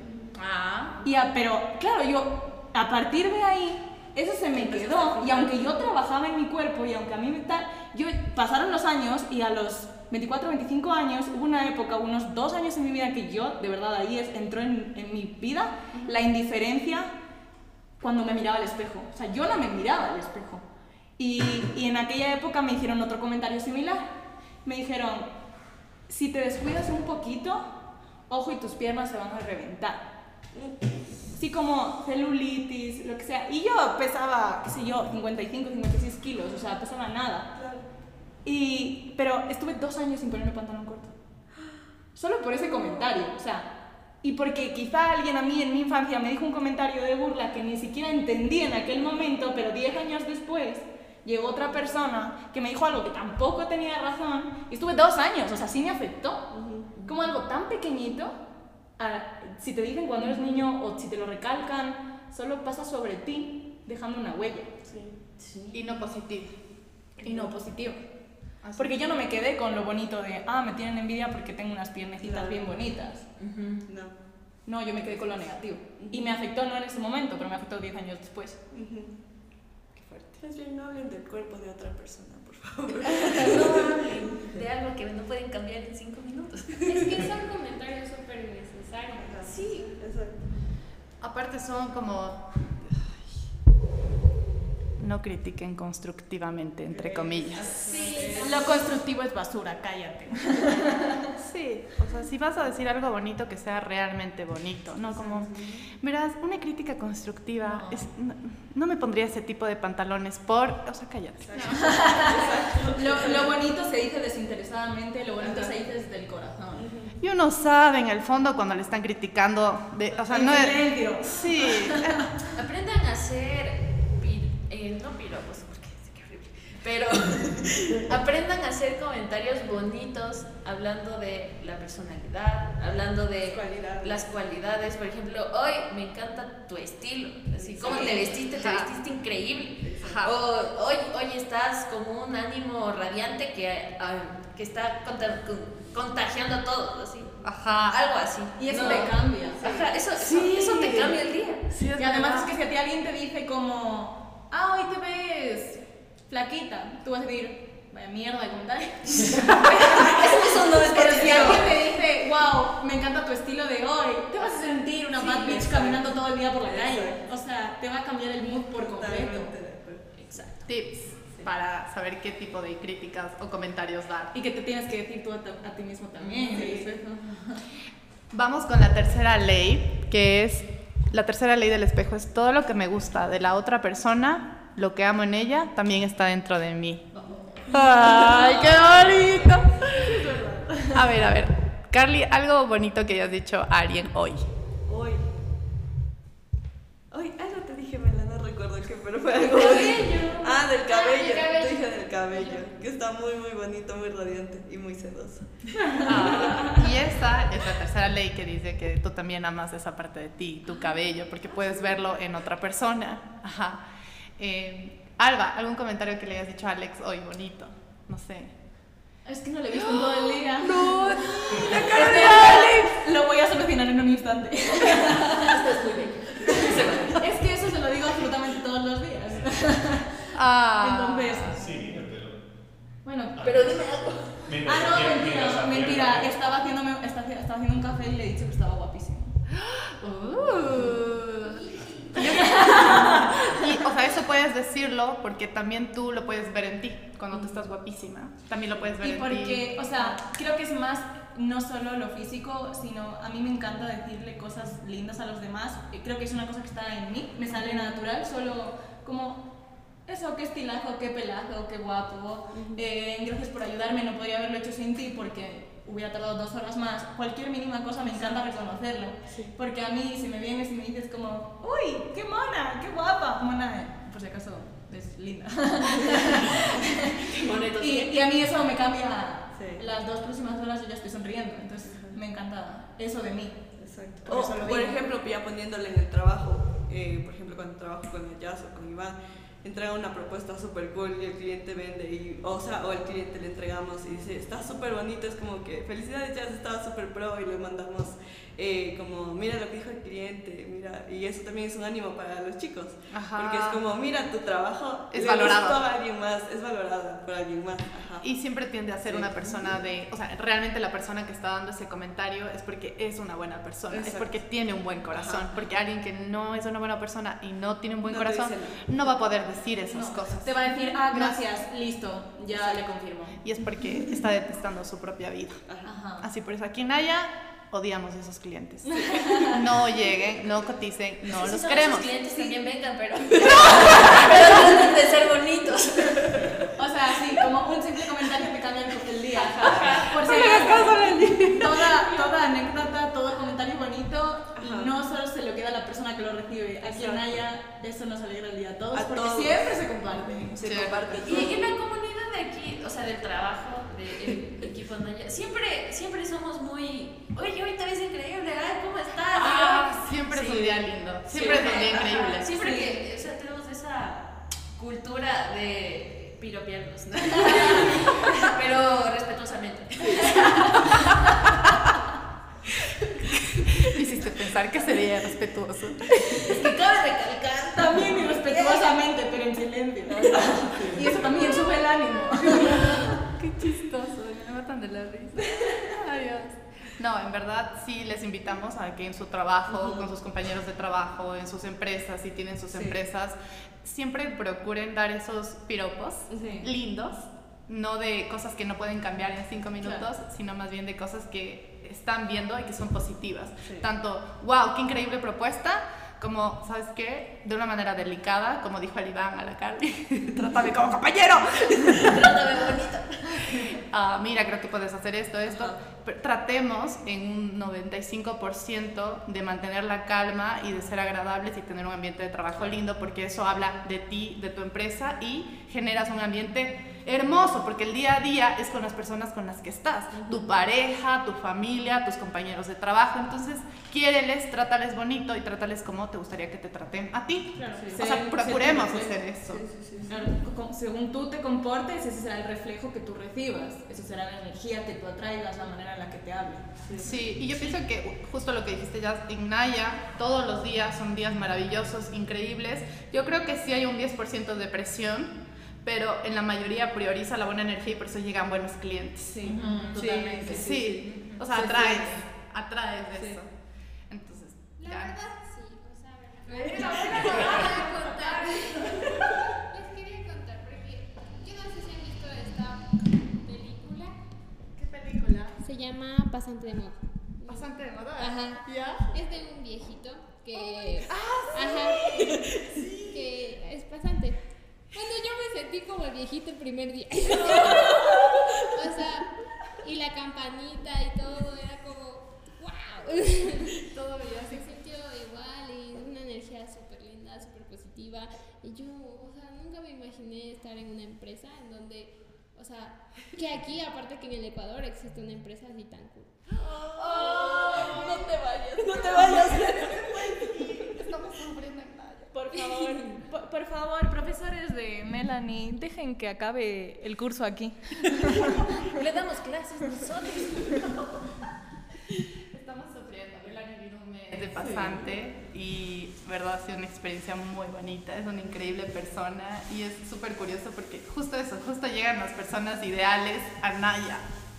Ah. Y a- pero claro, yo a partir de ahí eso se me quedó y aunque yo trabajaba en mi cuerpo y aunque a mí me tal, yo pasaron los años y a los 24, 25 años hubo una época, unos dos años en mi vida que yo, de verdad, ahí es, entró en, en mi vida la indiferencia cuando me miraba al espejo. O sea, yo no me miraba al espejo. Y, y en aquella época me hicieron otro comentario similar. Me dijeron, si te descuidas un poquito, ojo y tus piernas se van a reventar. Sí, como celulitis, lo que sea. Y yo pesaba, qué sé yo, 55, 56 kilos, o sea, pesaba nada. Y, pero estuve dos años sin ponerme pantalón corto. Solo por ese comentario, o sea, y porque quizá alguien a mí en mi infancia me dijo un comentario de burla que ni siquiera entendí en aquel momento, pero 10 años después llegó otra persona que me dijo algo que tampoco tenía razón y estuve dos años, o sea, sí me afectó. Como algo tan pequeñito, a- si te dicen cuando eres niño o si te lo recalcan, solo pasa sobre ti dejando una huella Y no positivo. y no positiva. Así. Porque yo no me quedé con lo bonito de, ah, me tienen envidia porque tengo unas piernecitas bien bonitas. No. No, yo me quedé con lo negativo. Y me afectó no en ese momento, pero me afectó 10 años después. Qué fuerte. Más bien no hablen del cuerpo de otra persona, por favor. No hablen de algo que no pueden cambiar en cinco minutos. Es que son comentarios súper innecesarios. Sí. Exacto. Aparte son como... No critiquen constructivamente, entre comillas. Sí, Lo constructivo es basura, cállate. Sí, o sea, si vas a decir algo bonito, que sea realmente bonito, no como... Verás, una crítica constructiva, es, no, no me pondría ese tipo de pantalones por... O sea, cállate. Lo, lo bonito se dice desinteresadamente, lo bonito se dice desde el corazón. Y uno sabe en el fondo cuando le están criticando, de, o sea, no es... Sí, Aprendan a hacer, pi- eh, no piropos, porque sí que horrible, pero aprendan a hacer comentarios bonitos hablando de la personalidad, hablando de Cualidades. las cualidades. Por ejemplo, hoy me encanta tu estilo, así como te vestiste, te vestiste increíble. O hoy, hoy estás con un ánimo radiante que, ah, que está conta- con- contagiando a todos, así. ajá. Algo así. Y eso No. te cambia. Ajá, eso, eso, Sí. eso te cambia el día. Sí, Y además verdad. es que si a ti alguien te dice como, ah, hoy te ves flaquita, tú vas a decir, vaya mierda de comentario. Eso, eso no es Pero si alguien te dice, wow, me encanta tu estilo de hoy, te vas a sentir una bad bitch exacto. caminando todo el día por la calle. O sea, te va a cambiar el mood por completo. Exacto. Tips para saber qué tipo de críticas o comentarios dar. Y que te tienes que decir tú a, a ti mismo también. espejo. Vamos con la tercera ley, que es la tercera ley del espejo es todo lo que me gusta de la otra persona, lo que amo en ella, también está dentro de mí. ¡Ay, qué bonito! A ver, a ver. Carly, algo bonito que hayas dicho a alguien hoy. Hoy. Hoy, ah, no te dije, Mela, no recuerdo qué, pero fue algo bonito. Ah, del cabello. del cabello. Te dije del cabello. Que está muy, muy bonito, muy radiante y muy sedoso. Ah, y esa es la tercera ley que dice que tú también amas esa parte de ti, tu cabello, porque puedes verlo en otra persona. Ajá. Eh, Alba, ¿algún comentario que le hayas dicho a Alex hoy bonito? No sé. Es que no le he visto en todo el día. No, la cara de Alex. Lo voy a solucionar en un instante. es que eso se lo digo absolutamente todos los días. Ah, Entonces, Sí, pero... bueno. Pero dime algo. Ah, no, mentira, mentira. Estaba, haciéndome, estaba, estaba haciendo un café y le he dicho que estaba guapísimo. Uh. Y, o sea, eso puedes decirlo porque también tú lo puedes ver en ti. Cuando tú estás guapísima, también lo puedes ver Y en ti. porque, o sea, creo que es más no solo lo físico, sino a mí me encanta decirle cosas lindas a los demás. Y Creo que es una cosa que está en mí, me sale natural, solo como eso, qué estilazo, qué pelazo, qué guapo. Eh, gracias por ayudarme, no podría haberlo hecho sin ti porque hubiera tardado dos horas más. Cualquier mínima cosa me encanta reconocerlo. Porque a mí, si me vienes y me dices como, uy, qué mona, qué guapa, mona, eh, por si acaso es linda. Bonito, Y, sí. y a mí eso me cambia. Sí. Las dos próximas horas yo ya estoy sonriendo. Entonces me encanta eso de mí. Exacto. Por O, por ejemplo, ya poniéndole en el trabajo, eh, por ejemplo, cuando trabajo con el Jazz o con Iván, entrega una propuesta súper cool y el cliente vende, y, o sea, o el cliente le entregamos y dice, está súper bonito, es como que, felicidades Jazz, estaba súper pro, y le mandamos eh, como, mira lo que dijo el cliente, mira, y eso también es un ánimo para los chicos, Ajá. porque es como, mira, tu trabajo Es valorado. a alguien más, es valorado por alguien más. Ajá. Y siempre tiende a ser Sí. una persona de, o sea, realmente la persona que está dando ese comentario es porque es una buena persona, es Exacto. porque tiene un buen corazón, Ajá. porque alguien que no es una buena persona y no tiene un buen No corazón no va a poder decir esas No, cosas. Te va a decir, ah, gracias, listo, ya le confirmo. Y es porque está detestando su propia vida. Ajá. Así por eso aquí en Naya odiamos a esos clientes. No lleguen, no coticen, no Si los son queremos. esos clientes también vengan, pero. pero traten de ser bonitos. O sea, sí, como un simple comentario te cambia el, el día. Por si acaso, toda, toda anécdota, todo comentario bonito, Ajá. no solo se lo queda a la persona que lo recibe. Aquí en Exacto. Naya eso nos alegra el día a todos, A porque todos. siempre se comparte. Se Sí. comparte Y, y la comunidad de aquí, o sea, del trabajo, del equipo Siempre, siempre somos muy. Oye, hoy te ves increíble, ay, ¿cómo estás? Ah, siempre es un día lindo, siempre es un día ajá, increíble. Siempre Sí. que, o sea, tenemos esa cultura de piropearnos, ¿no? Pero respetuosamente. Hiciste pensar que sería respetuoso. Es que cabe recalcar. También irrespetuosamente, pero en silencio. Y eso también sube el ánimo. Qué chistoso, me matan de la risa. Ay, Dios. No, en verdad sí les invitamos a que en su trabajo, con sus compañeros de trabajo, en sus empresas, si tienen sus Sí. empresas, siempre procuren dar esos piropos Sí. lindos, no de cosas que no pueden cambiar en cinco minutos, sino más bien de cosas que están viendo y que son positivas. Sí. Tanto, wow, qué increíble propuesta, como, ¿sabes qué? De una manera delicada, como dijo el Iván a la Carly, trátame como compañero. Trátame bonito. Ah, mira, creo que puedes hacer esto, esto. Tratemos en un 95% de mantener la calma y de ser agradables y tener un ambiente de trabajo lindo, porque eso habla de ti, de tu empresa y generas un ambiente hermoso, porque el día a día es con las personas con las que estás, tu pareja, tu familia, tus compañeros de trabajo, entonces quiéreles, trátales bonito y trátales como te gustaría que te traten a ti. Claro, O sea, procuremos hacer eso. Claro, según tú te comportes, ese será el reflejo que tú recibas, eso será la energía que tú atraigas, la manera en la que te hablen. Sí, y yo pienso que justo lo que dijiste ya en Naya, todos los días son días maravillosos, increíbles. Yo creo que sí hay un 10% de presión, pero en la mayoría prioriza la buena energía y por eso llegan buenos clientes. Sí, Sí, totalmente. sí, o sea, Se atraes, atraes de Sí. eso. Entonces, La ya. verdad, sí. O sea, bueno, les quería contar. Les quería contar porque yo no sé si han visto esta película. ¿Qué película? Se llama Pasante de moda. Bastante de moda. Ajá. ¿Ya? Es de un viejito que. Ajá. Que es pasante. Bueno, yo me sentí como el viejito el primer día. o sea, y la campanita y todo era como. ¡Wow! Todo ya Se sintió igual y una energía súper linda, súper positiva. Y yo, o sea, nunca me imaginé estar en una empresa en donde, o sea, que aquí, aparte que en el Ecuador, existe una empresa así tan cool. no te vayas, no te vayas. Estamos sufriendo en Naya. Por favor, por, por favor, profesores de Melanie, dejen que acabe el curso aquí. Le damos clases nosotros. Estamos sufriendo. Melanie vino un mes de pasante y, verdad, ha sido una experiencia muy bonita. Es una increíble persona y es súper curioso porque justo eso, justo llegan las personas ideales a Naya.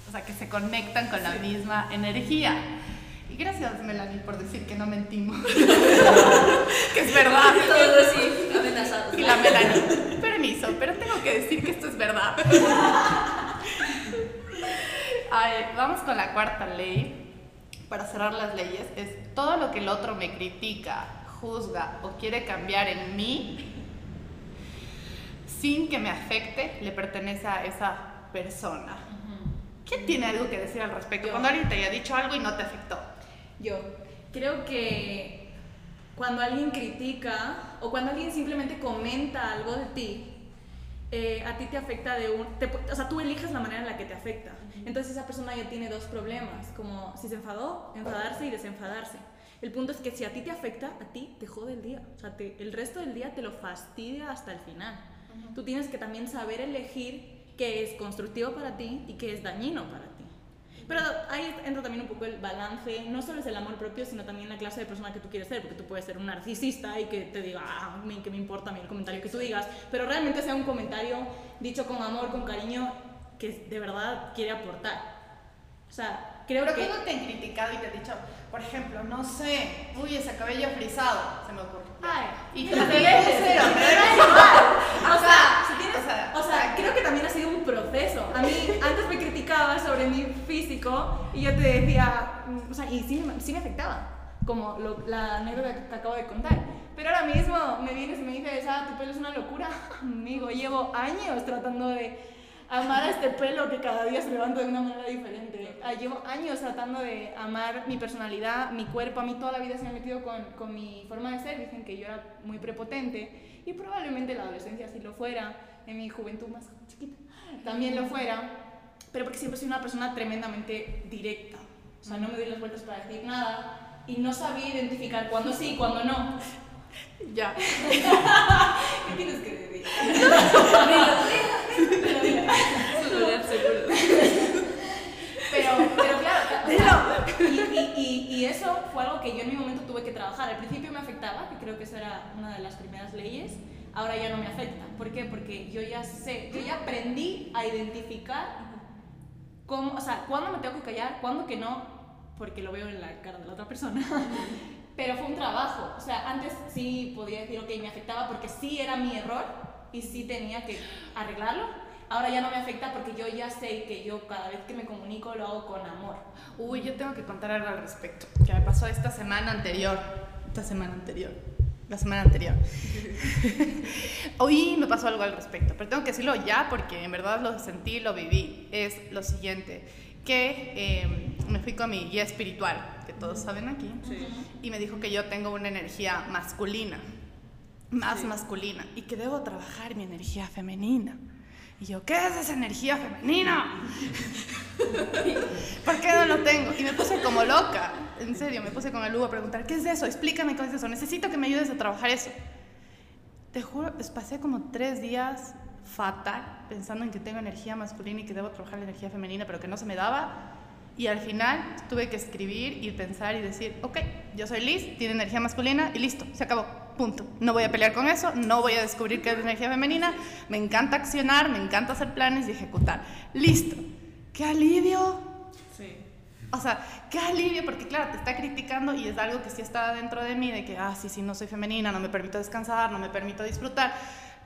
O sea, que se conectan con la misma energía. Gracias, Melanie, por decir que no mentimos. que es verdad. Todos así, amenazados. Y la Melanie, permiso, pero tengo que decir que esto es verdad. Ay, vamos con la cuarta ley. Para cerrar las leyes, es todo lo que el otro me critica, juzga o quiere cambiar en mí, sin que me afecte, le pertenece a esa persona. ¿Quién tiene algo que decir al respecto? Yo. Cuando alguien te haya dicho algo y no te afectó. Yo creo que cuando alguien critica o cuando alguien simplemente comenta algo de ti, eh, a ti te afecta de un... te o sea, tú eliges la manera en la que te afecta. Entonces esa persona ya tiene dos problemas, como si se enfadó, enfadarse y desenfadarse. El punto es que si a ti te afecta, a ti te jode el día. O sea, te- el resto del día te lo fastidia hasta el final. Tú tienes que también saber elegir qué es constructivo para ti y qué es dañino para ti. Pero ahí entra también un poco el balance, no solo es el amor propio, sino también la clase de persona que tú quieres ser, porque tú puedes ser un narcisista y que te diga, ah, que me importa a mí el comentario que tú digas, pero realmente sea un comentario dicho con amor, con cariño, que de verdad quiere aportar. O sea, creo Pero que... ¿cómo te han criticado y te han dicho, por ejemplo, no sé, uy, ese cabello frisado, se me ocurre. Ay, Y tú te ves, cero. O sea, si tienes- o sea, o sea, creo que también ha sido un proceso. A mí antes me criticaba sobre mi físico y yo te decía, mm, o sea, y sí, me- sí me afectaba, como lo- la anécdota que te acabo de contar. Pero ahora mismo me vienes y me dices, ah, tu pelo es una locura. Amigo, llevo años tratando de amar a este pelo que cada día se levanta de una manera diferente. Ah, llevo años tratando de amar mi personalidad, mi cuerpo. A mí toda la vida se me ha metido con, con mi forma de ser. Dicen que yo era muy prepotente y probablemente en la adolescencia sí lo fuera, en mi juventud más chiquita también lo fuera, pero porque siempre soy una persona tremendamente directa. O sea, no me doy las vueltas para decir nada y no sabía identificar cuándo sí y cuándo no. Ya. ¿Qué tienes que decir? Pero, pero claro, o sea, y, y, y, eso fue algo que yo en mi momento tuve que trabajar. Al principio me afectaba, que creo que esa era una de las primeras leyes, ahora ya no me afecta. ¿Por qué? Porque yo ya sé, yo ya aprendí a identificar cómo, o sea, cuándo me tengo que callar, cuándo que no, porque lo veo en la cara de la otra persona. Pero fue un trabajo. O sea, antes sí podía decir, ok, me afectaba porque sí era mi error y sí tenía que arreglarlo. Ahora ya no me afecta porque yo ya sé que yo cada vez que me comunico lo hago con amor. Uy, yo tengo que contar algo al respecto, que me pasó esta semana anterior. Esta semana anterior. La semana anterior. Hoy me pasó algo al respecto, pero tengo que decirlo ya porque en verdad lo sentí, lo viví. Es lo siguiente, que eh, me fui con mi guía espiritual, que todos saben aquí, y me dijo que yo tengo una energía masculina, más masculina, y que debo trabajar mi energía femenina. Y yo, ¿qué es esa energía femenina? ¿Por qué no lo tengo? Y me puse como loca, en serio, me puse con el Hugo a preguntar, ¿qué es eso? Explícame qué es eso, necesito que me ayudes a trabajar eso. Te juro, pues, pasé como tres días fatal, pensando en que tengo energía masculina y que debo trabajar la energía femenina, pero que no se me daba. Y al final tuve que escribir y pensar y decir, ok, yo soy Liz, tiene energía masculina y listo, se acabó, punto. No voy a pelear con eso, no voy a descubrir qué es energía femenina, me encanta accionar, me encanta hacer planes y ejecutar. Listo. ¡Qué alivio! Sí. O sea, qué alivio, porque claro, te está criticando y es algo que sí está dentro de mí, de que, ah, sí, sí, no soy femenina, no me permito descansar, no me permito disfrutar.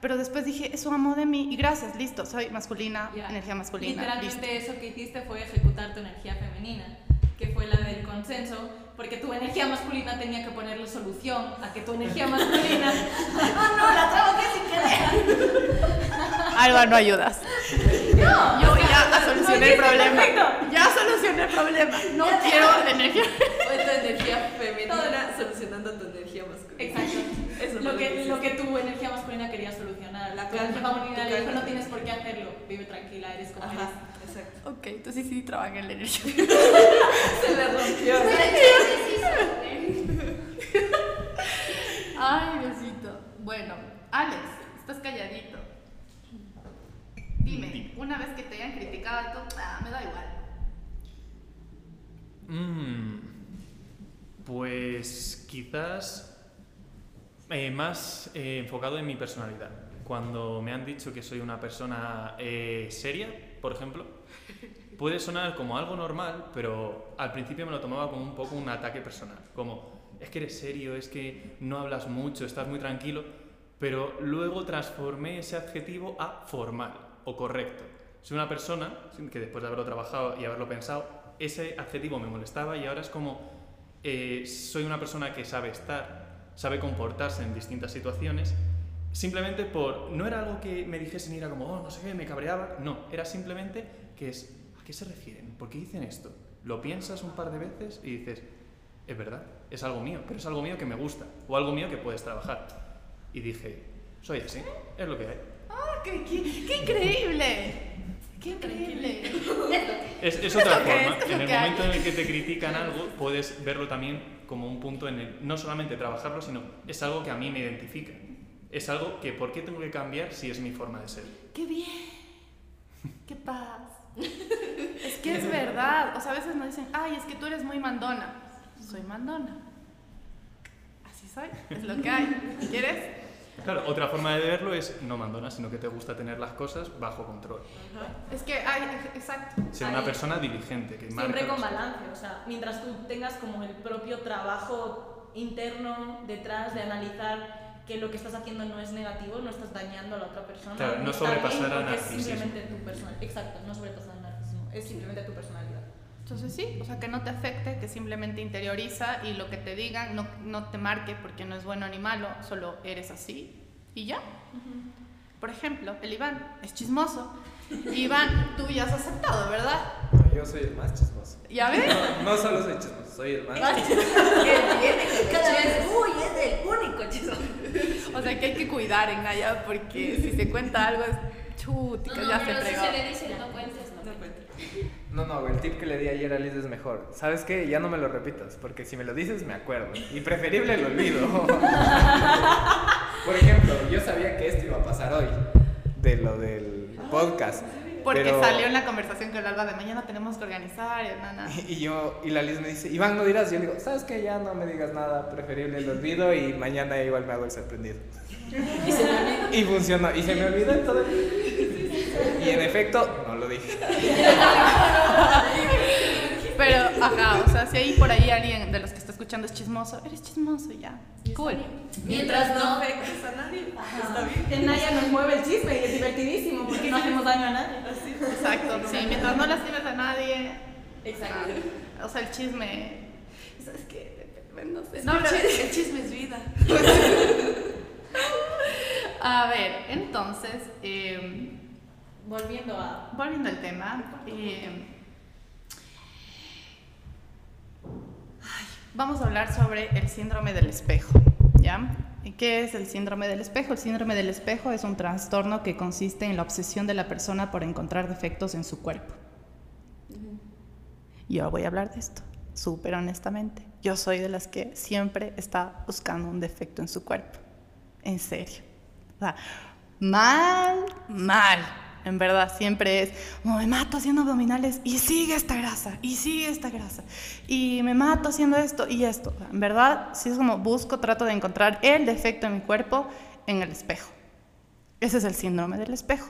Pero después dije, eso amo de mí y gracias, listo, soy masculina, Ya. energía masculina. Literalmente listo. eso que hiciste fue ejecutar tu energía femenina, que fue la del consenso, porque tu energía masculina tenía que ponerle solución a que tu energía masculina... ¡Oh no, la trabaqué sin querer! Alba, no ayudas. No, Yo o sea, ya solucioné el problema. perfecto. Ya solucioné el problema. No quiero energía. Fue tu energía femenina solucionando tu energía masculina. Exacto. Eso lo, que, lo que tu energía le dijo, no tienes por qué hacerlo, vive tranquila, eres como Ajá, eres. exacto. Ok, entonces sí trabajé en la energía. Se le rompió. Ay, Diosito. Bueno, Alex, estás calladito. Dime, una vez que te hayan criticado todo, ah, me da igual. Mm, pues quizás eh, más eh, enfocado en mi personalidad. Cuando me han dicho que soy una persona eh, seria, por ejemplo, puede sonar como algo normal, pero al principio me lo tomaba como un poco un ataque personal. Como, es que eres serio, es que no hablas mucho, estás muy tranquilo, pero luego transformé ese adjetivo a formal o correcto. Soy una persona que después de haberlo trabajado y haberlo pensado, ese adjetivo me molestaba y ahora es como, eh, soy una persona que sabe estar, sabe comportarse en distintas situaciones, simplemente por, no era algo que me dijesen y era como, oh, no sé qué, me cabreaba, no, era simplemente que es, ¿a qué se refieren? ¿Por qué dicen esto? Lo piensas un par de veces y dices, es verdad, es algo mío, pero es algo mío que me gusta, o algo mío que puedes trabajar. Y dije, soy así, es lo que hay. ¡Ah, qué, qué- qué increíble! ¡Qué increíble! Es, es otra forma. es, en el momento en el que te critican algo, puedes verlo también como un punto en el, no solamente trabajarlo, sino es algo que a mí me identifica. Es algo que, ¿por qué tengo que cambiar si es mi forma de ser? ¡Qué bien! ¡Qué paz! Es que es verdad. O sea, a veces nos dicen, ay, es que tú eres muy mandona. Soy mandona. Así soy. Es lo que hay. ¿Quieres? Claro, otra forma de verlo es no mandona, sino que te gusta tener las cosas bajo control. Es que hay, exacto. Ser una persona diligente, que Siempre marca con balance, o sea, mientras tú tengas como el propio trabajo interno detrás de analizar que lo que estás haciendo no es negativo, no estás dañando a la otra persona. Claro, no sobrepasar al porque es narcisismo. simplemente tu personalidad. Exacto, no sobrepasar al narcisismo, es simplemente tu personalidad. Entonces sí, o sea, que no te afecte, que simplemente interioriza y lo que te digan no, no te marque porque no es bueno ni malo, solo eres así y ya. Por ejemplo, el Iván es chismoso. Iván, tú ya has aceptado, ¿verdad? No, yo soy el más chismoso. ¿Ya ves? No, no solo soy chismoso, soy el más Cada vez, uy, es el único chisme. O sea, que hay que cuidar en Naya porque si se cuenta algo es chutica, No, no, ya se pero si se le dice no cuentes, no No cuentes. No, no, el tip que le di ayer a Liz es mejor. ¿Sabes qué? Ya no me lo repitas, porque si me lo dices me acuerdo. Y preferible lo olvido. Por ejemplo, yo sabía que esto iba a pasar hoy, de lo del podcast. Porque pero- salió en la conversación con el Alba de mañana tenemos que organizar, y nana. Y yo, y la Liz me dice, Iván, ¿no dirás? Y yo le digo, ¿sabes qué? Ya no me digas nada, preferible lo olvido y mañana igual me hago el sorprendido. Y se me olvidó. Y funcionó, y se me olvidó todo el Y en efecto, no lo dije. Pero, ajá, o sea, si hay por ahí alguien de los que está escuchando es chismoso, eres chismoso ya. Cool. Mientras no. afectes a nadie, está bien. En Naya nos mueve el chisme y es divertidísimo porque no hacemos daño a nadie. Exacto, sí, mientras no lastimes a nadie. Exacto. ah, O sea, el chisme. ¿Sabes qué? No sé. No, No, pero- el chisme es vida. A ver, entonces, eh, Volviendo a. volviendo al tema, eh, ay, vamos a hablar sobre el síndrome del espejo, ¿ya? ¿Qué es el síndrome del espejo? El síndrome del espejo es un trastorno que consiste en la obsesión de la persona por encontrar defectos en su cuerpo. Yo voy a hablar de esto, súper honestamente. Yo soy de las que siempre está buscando un defecto en su cuerpo. En serio. O sea, mal, mal. En verdad, siempre es, oh, me mato haciendo abdominales y sigue esta grasa, y sigue esta grasa, y me mato haciendo esto y esto. En verdad, sí es como busco, trato de encontrar el defecto en mi cuerpo en el espejo. Ese es el síndrome del espejo.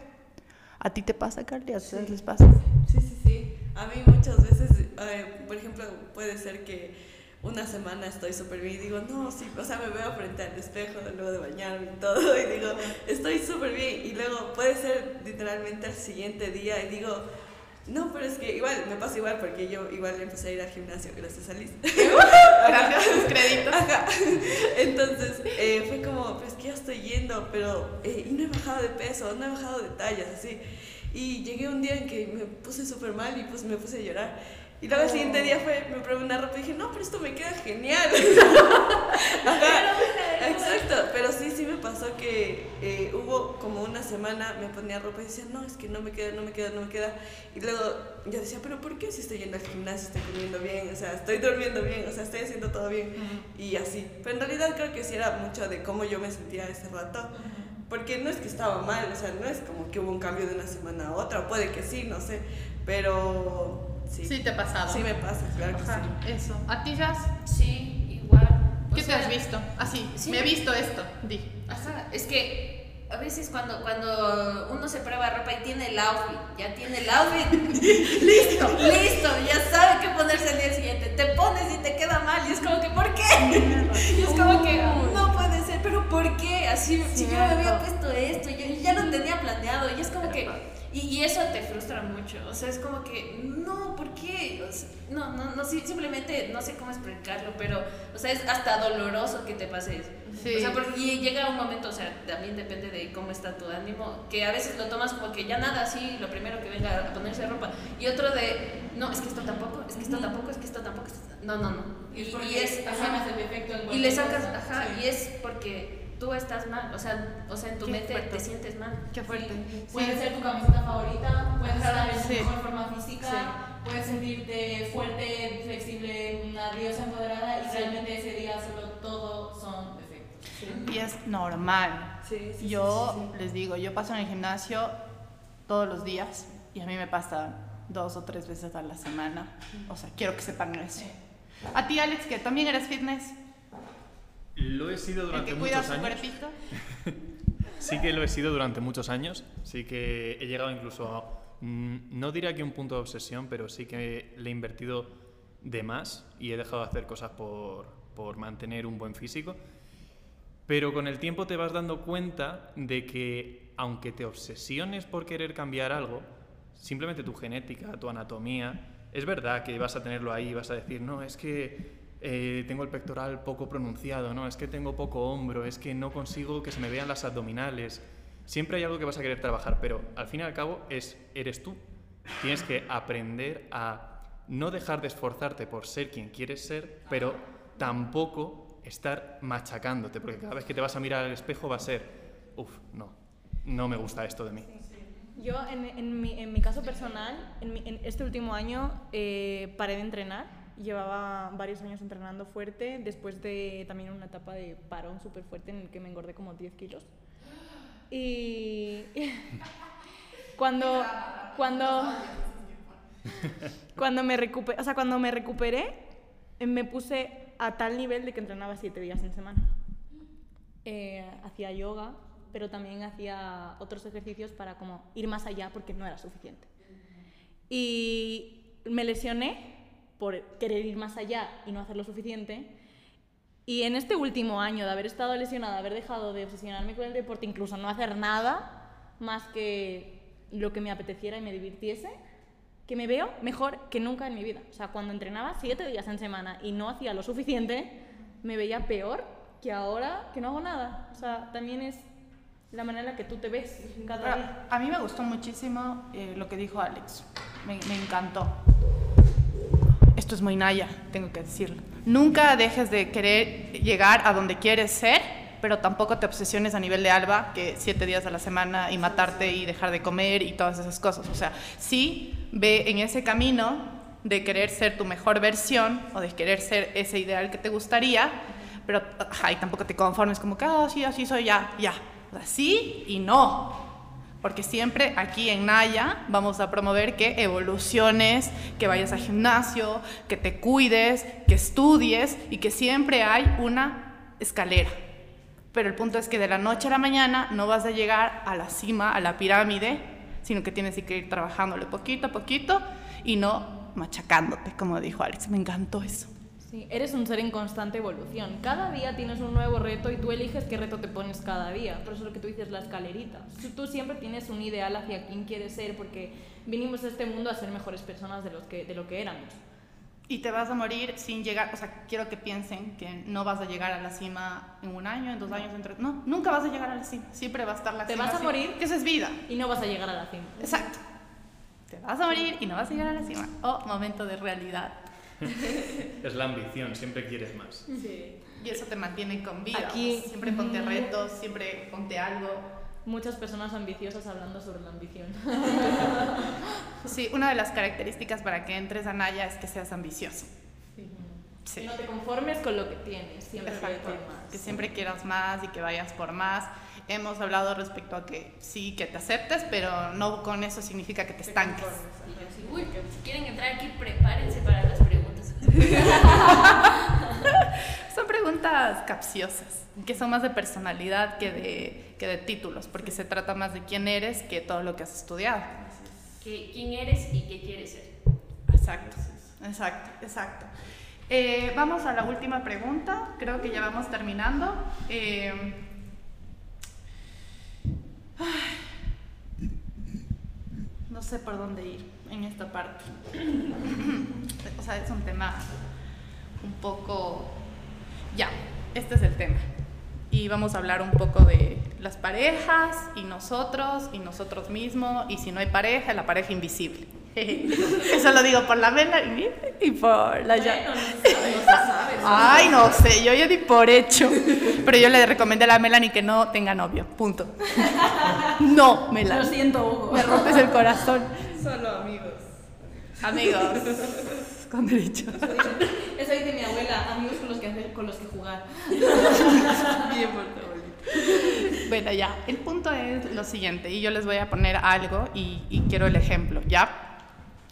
¿A ti te pasa, Carly? ¿A ustedes les pasa? Sí, sí, sí. A mí muchas veces, eh, por ejemplo, puede ser que una semana estoy súper bien y digo, no, sí, o sea, me veo frente al espejo luego de bañarme y todo y digo, estoy súper bien. Y luego puede ser literalmente el siguiente día y digo, no, pero es que igual, me pasa igual porque yo igual empecé a ir al gimnasio gracias a Liz. gracias, créditos. Entonces eh, fue como, pues que ya estoy yendo, pero eh, y no he bajado de peso, no he bajado de tallas, así. Y llegué un día en que me puse súper mal y pues me puse a llorar. Y luego el siguiente día fue, me probé una ropa y dije, no, pero esto me queda genial. exacto, pero sí, sí me pasó que eh, hubo como una semana, me ponía ropa y decía, no, es que no me queda, no me queda, no me queda. Y luego yo decía, pero ¿por qué si estoy yendo al gimnasio, estoy comiendo bien, o sea, estoy durmiendo bien, o sea, estoy haciendo todo bien? Y así. Pero en realidad creo que sí era mucho de cómo yo me sentía ese rato. Porque no es que estaba mal, o sea, no es como que hubo un cambio de una semana a otra, puede que sí, no sé, pero Sí. te ha pasado. Sí me pasa, claro que sí. Eso. ¿A ti, Jazz? Sí, igual. ¿Qué te has visto? Así, sí. me he visto esto, di. Ajá, es que a veces cuando, cuando uno se prueba ropa y tiene el outfit, ya tiene el outfit, listo, listo, ya sabe qué ponerse el día siguiente. Te pones y te queda mal y es como que, ¿por qué? y es como que, no puede ser, pero ¿por qué? Así, si yo me había puesto esto, yo ya lo tenía planeado y es como que y, eso te frustra mucho, o sea, es como que, no, ¿por qué? no, no, no, simplemente no sé cómo explicarlo, pero, o sea, es hasta doloroso que te pase eso. O sea, porque llega un momento, o sea, también depende de cómo está tu ánimo, que a veces lo tomas como que ya nada, así, lo primero que venga a ponerse ropa, y otro de, no, es que esto tampoco, es que esto tampoco, es que esto tampoco, no, no, no. Y, es, y es ajá, y le sacas, ajá, y es porque tú estás mal, o sea, o sea en tu mente te sientes mal. Qué fuerte. Puede ser tu camiseta favorita, puedes estar en tu mejor forma física, puedes sentirte fuerte, flexible, una diosa empoderada y realmente ese día solo todo son defectos. Y es normal. yo les digo, yo paso en el gimnasio todos los días y a mí me pasa dos o tres veces a la semana. O sea, quiero que sepan eso. A ti, Alex, que también eres fitness. Lo he sido durante muchos años. sí que lo he sido durante muchos años. Sí que he llegado incluso a, mm, no diría que un punto de obsesión, pero sí que le he invertido de más y he dejado de hacer cosas por, por mantener un buen físico. Pero con el tiempo te vas dando cuenta de que aunque te obsesiones por querer cambiar algo, simplemente tu genética, tu anatomía, es verdad que vas a tenerlo ahí y vas a decir, no, es que eh, tengo el pectoral poco pronunciado, ¿no? Es que tengo poco hombro, es que no consigo que se me vean las abdominales. Siempre hay algo que vas a querer trabajar, pero al fin y al cabo es, eres tú. Tienes que aprender a no dejar de esforzarte por ser quien quieres ser, pero tampoco estar machacándote, porque cada vez que te vas a mirar al espejo va a ser, uff, no, no me gusta esto de mí. Yo, en, en, mi, en mi, caso personal, en, este último año eh, paré de entrenar Llevaba varios años entrenando fuerte, después de también una etapa de parón súper fuerte en el que me engordé como 10 kilos. Y cuando, cuando, cuando, me recuperé, o sea, cuando me recuperé, me puse a tal nivel de que entrenaba 7 días en semana. Eh, hacía yoga, pero también hacía otros ejercicios para como ir más allá porque no era suficiente. Y me lesioné por querer ir más allá y no hacer lo suficiente. Y en este último año de haber estado lesionada, haber dejado de obsesionarme con el deporte, incluso no hacer nada más que lo que me apeteciera y me divirtiese, que me veo mejor que nunca en mi vida. O sea, cuando entrenaba siete días en semana y no hacía lo suficiente, me veía peor que ahora que no hago nada. O sea, también es la manera en la que tú te ves cada día. A mí me gustó muchísimo eh, lo que dijo Alex. Me, me encantó esto es muy naya, tengo que decirlo. Nunca dejes de querer llegar a donde quieres ser pero tampoco te obsesiones a nivel de alba, que siete días a la semana y matarte y dejar de comer y todas esas cosas. O sea, sí ve en ese camino de querer ser tu mejor versión o de querer ser ese ideal que te gustaría, pero ay, tampoco te conformes como que, ah, sí, así soy ya, ya. O sea, sí y no. Porque siempre aquí en Naya vamos a promover que evoluciones, que vayas al gimnasio, que te cuides, que estudies y que siempre hay una escalera. Pero el punto es que de la noche a la mañana no vas a llegar a la cima, a la pirámide, sino que tienes que ir trabajándole poquito a poquito y no machacándote, como dijo Alex. Me encantó eso. Sí, eres un ser en constante evolución. Cada día tienes un nuevo reto y tú eliges qué reto te pones cada día. Por eso es lo que tú dices, la escalerita. Tú, siempre tienes un ideal hacia quién quieres ser porque vinimos a este mundo a ser mejores personas de, los que, de lo que éramos. Y te vas a morir sin llegar, o sea, quiero que piensen que no vas a llegar a la cima en un año, en dos años, en tres. No, nunca vas a llegar a la cima. Siempre va a estar la Te cima. vas a morir. Que eso es vida. Y no vas a llegar a la cima. Exacto. Te vas a morir y no vas a llegar a la cima. Oh, momento de realidad. Es la ambición, siempre quieres más. Y eso te mantiene con vida. Aquí- pues, siempre ponte retos, siempre ponte algo. Muchas personas ambiciosas hablando sobre la ambición. Sí, una de las características para que entres a Naya es que seas ambicioso. Sí. No te conformes con lo que tienes, siempre Exacto. más. Que siempre quieras más y que vayas por más. Hemos hablado respecto a que sí, que te aceptes, pero no con eso significa que te estanques. Así, uy, si quieren entrar aquí, prepárense para. Son preguntas capciosas, que son más de personalidad que de, que de títulos, porque se trata más de quién eres que todo lo que has estudiado. ¿Qué- ¿Quién eres y qué quieres ser? Exacto, exacto, exacto. Eh, vamos a la última pregunta, creo que ya vamos terminando. Eh, no sé por dónde ir en esta parte. o sea, es un tema un poco... Ya, este es el tema. Y vamos a hablar un poco de las parejas y nosotros y nosotros mismos y si no hay pareja, la pareja invisible. Eso lo digo por la Melanie y por la ya. Ay, no sé, yo ya di por hecho. Pero yo le recomendé a la Melanie que no tenga novio. Punto. No, Lo Melanie. siento, Hugo. Me rompes el corazón. Solo amigos. Amigos, con derecho. Eso dice mi abuela, amigos con los que, hacer- con los que jugar. Bien por tu abuelita. Bueno, ya, el punto es lo siguiente, y yo les voy a poner algo y, y quiero el ejemplo, ¿ya?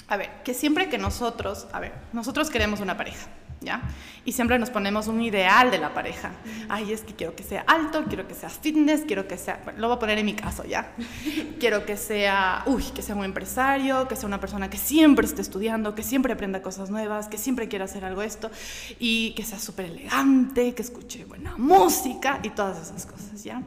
A ver, que siempre que nosotros, a ver, nosotros queremos una pareja, ¿ya? Y siempre nos ponemos un ideal de la pareja. Ay, es que quiero que sea alto, quiero que sea fitness, quiero que sea, bueno, lo voy a poner en mi caso, ¿ya? Quiero que sea, uy, que sea un empresario, que sea una persona que siempre esté estudiando, que siempre aprenda cosas nuevas, que siempre quiera hacer algo esto, y que sea súper elegante, que escuche buena música y todas esas cosas, ¿ya?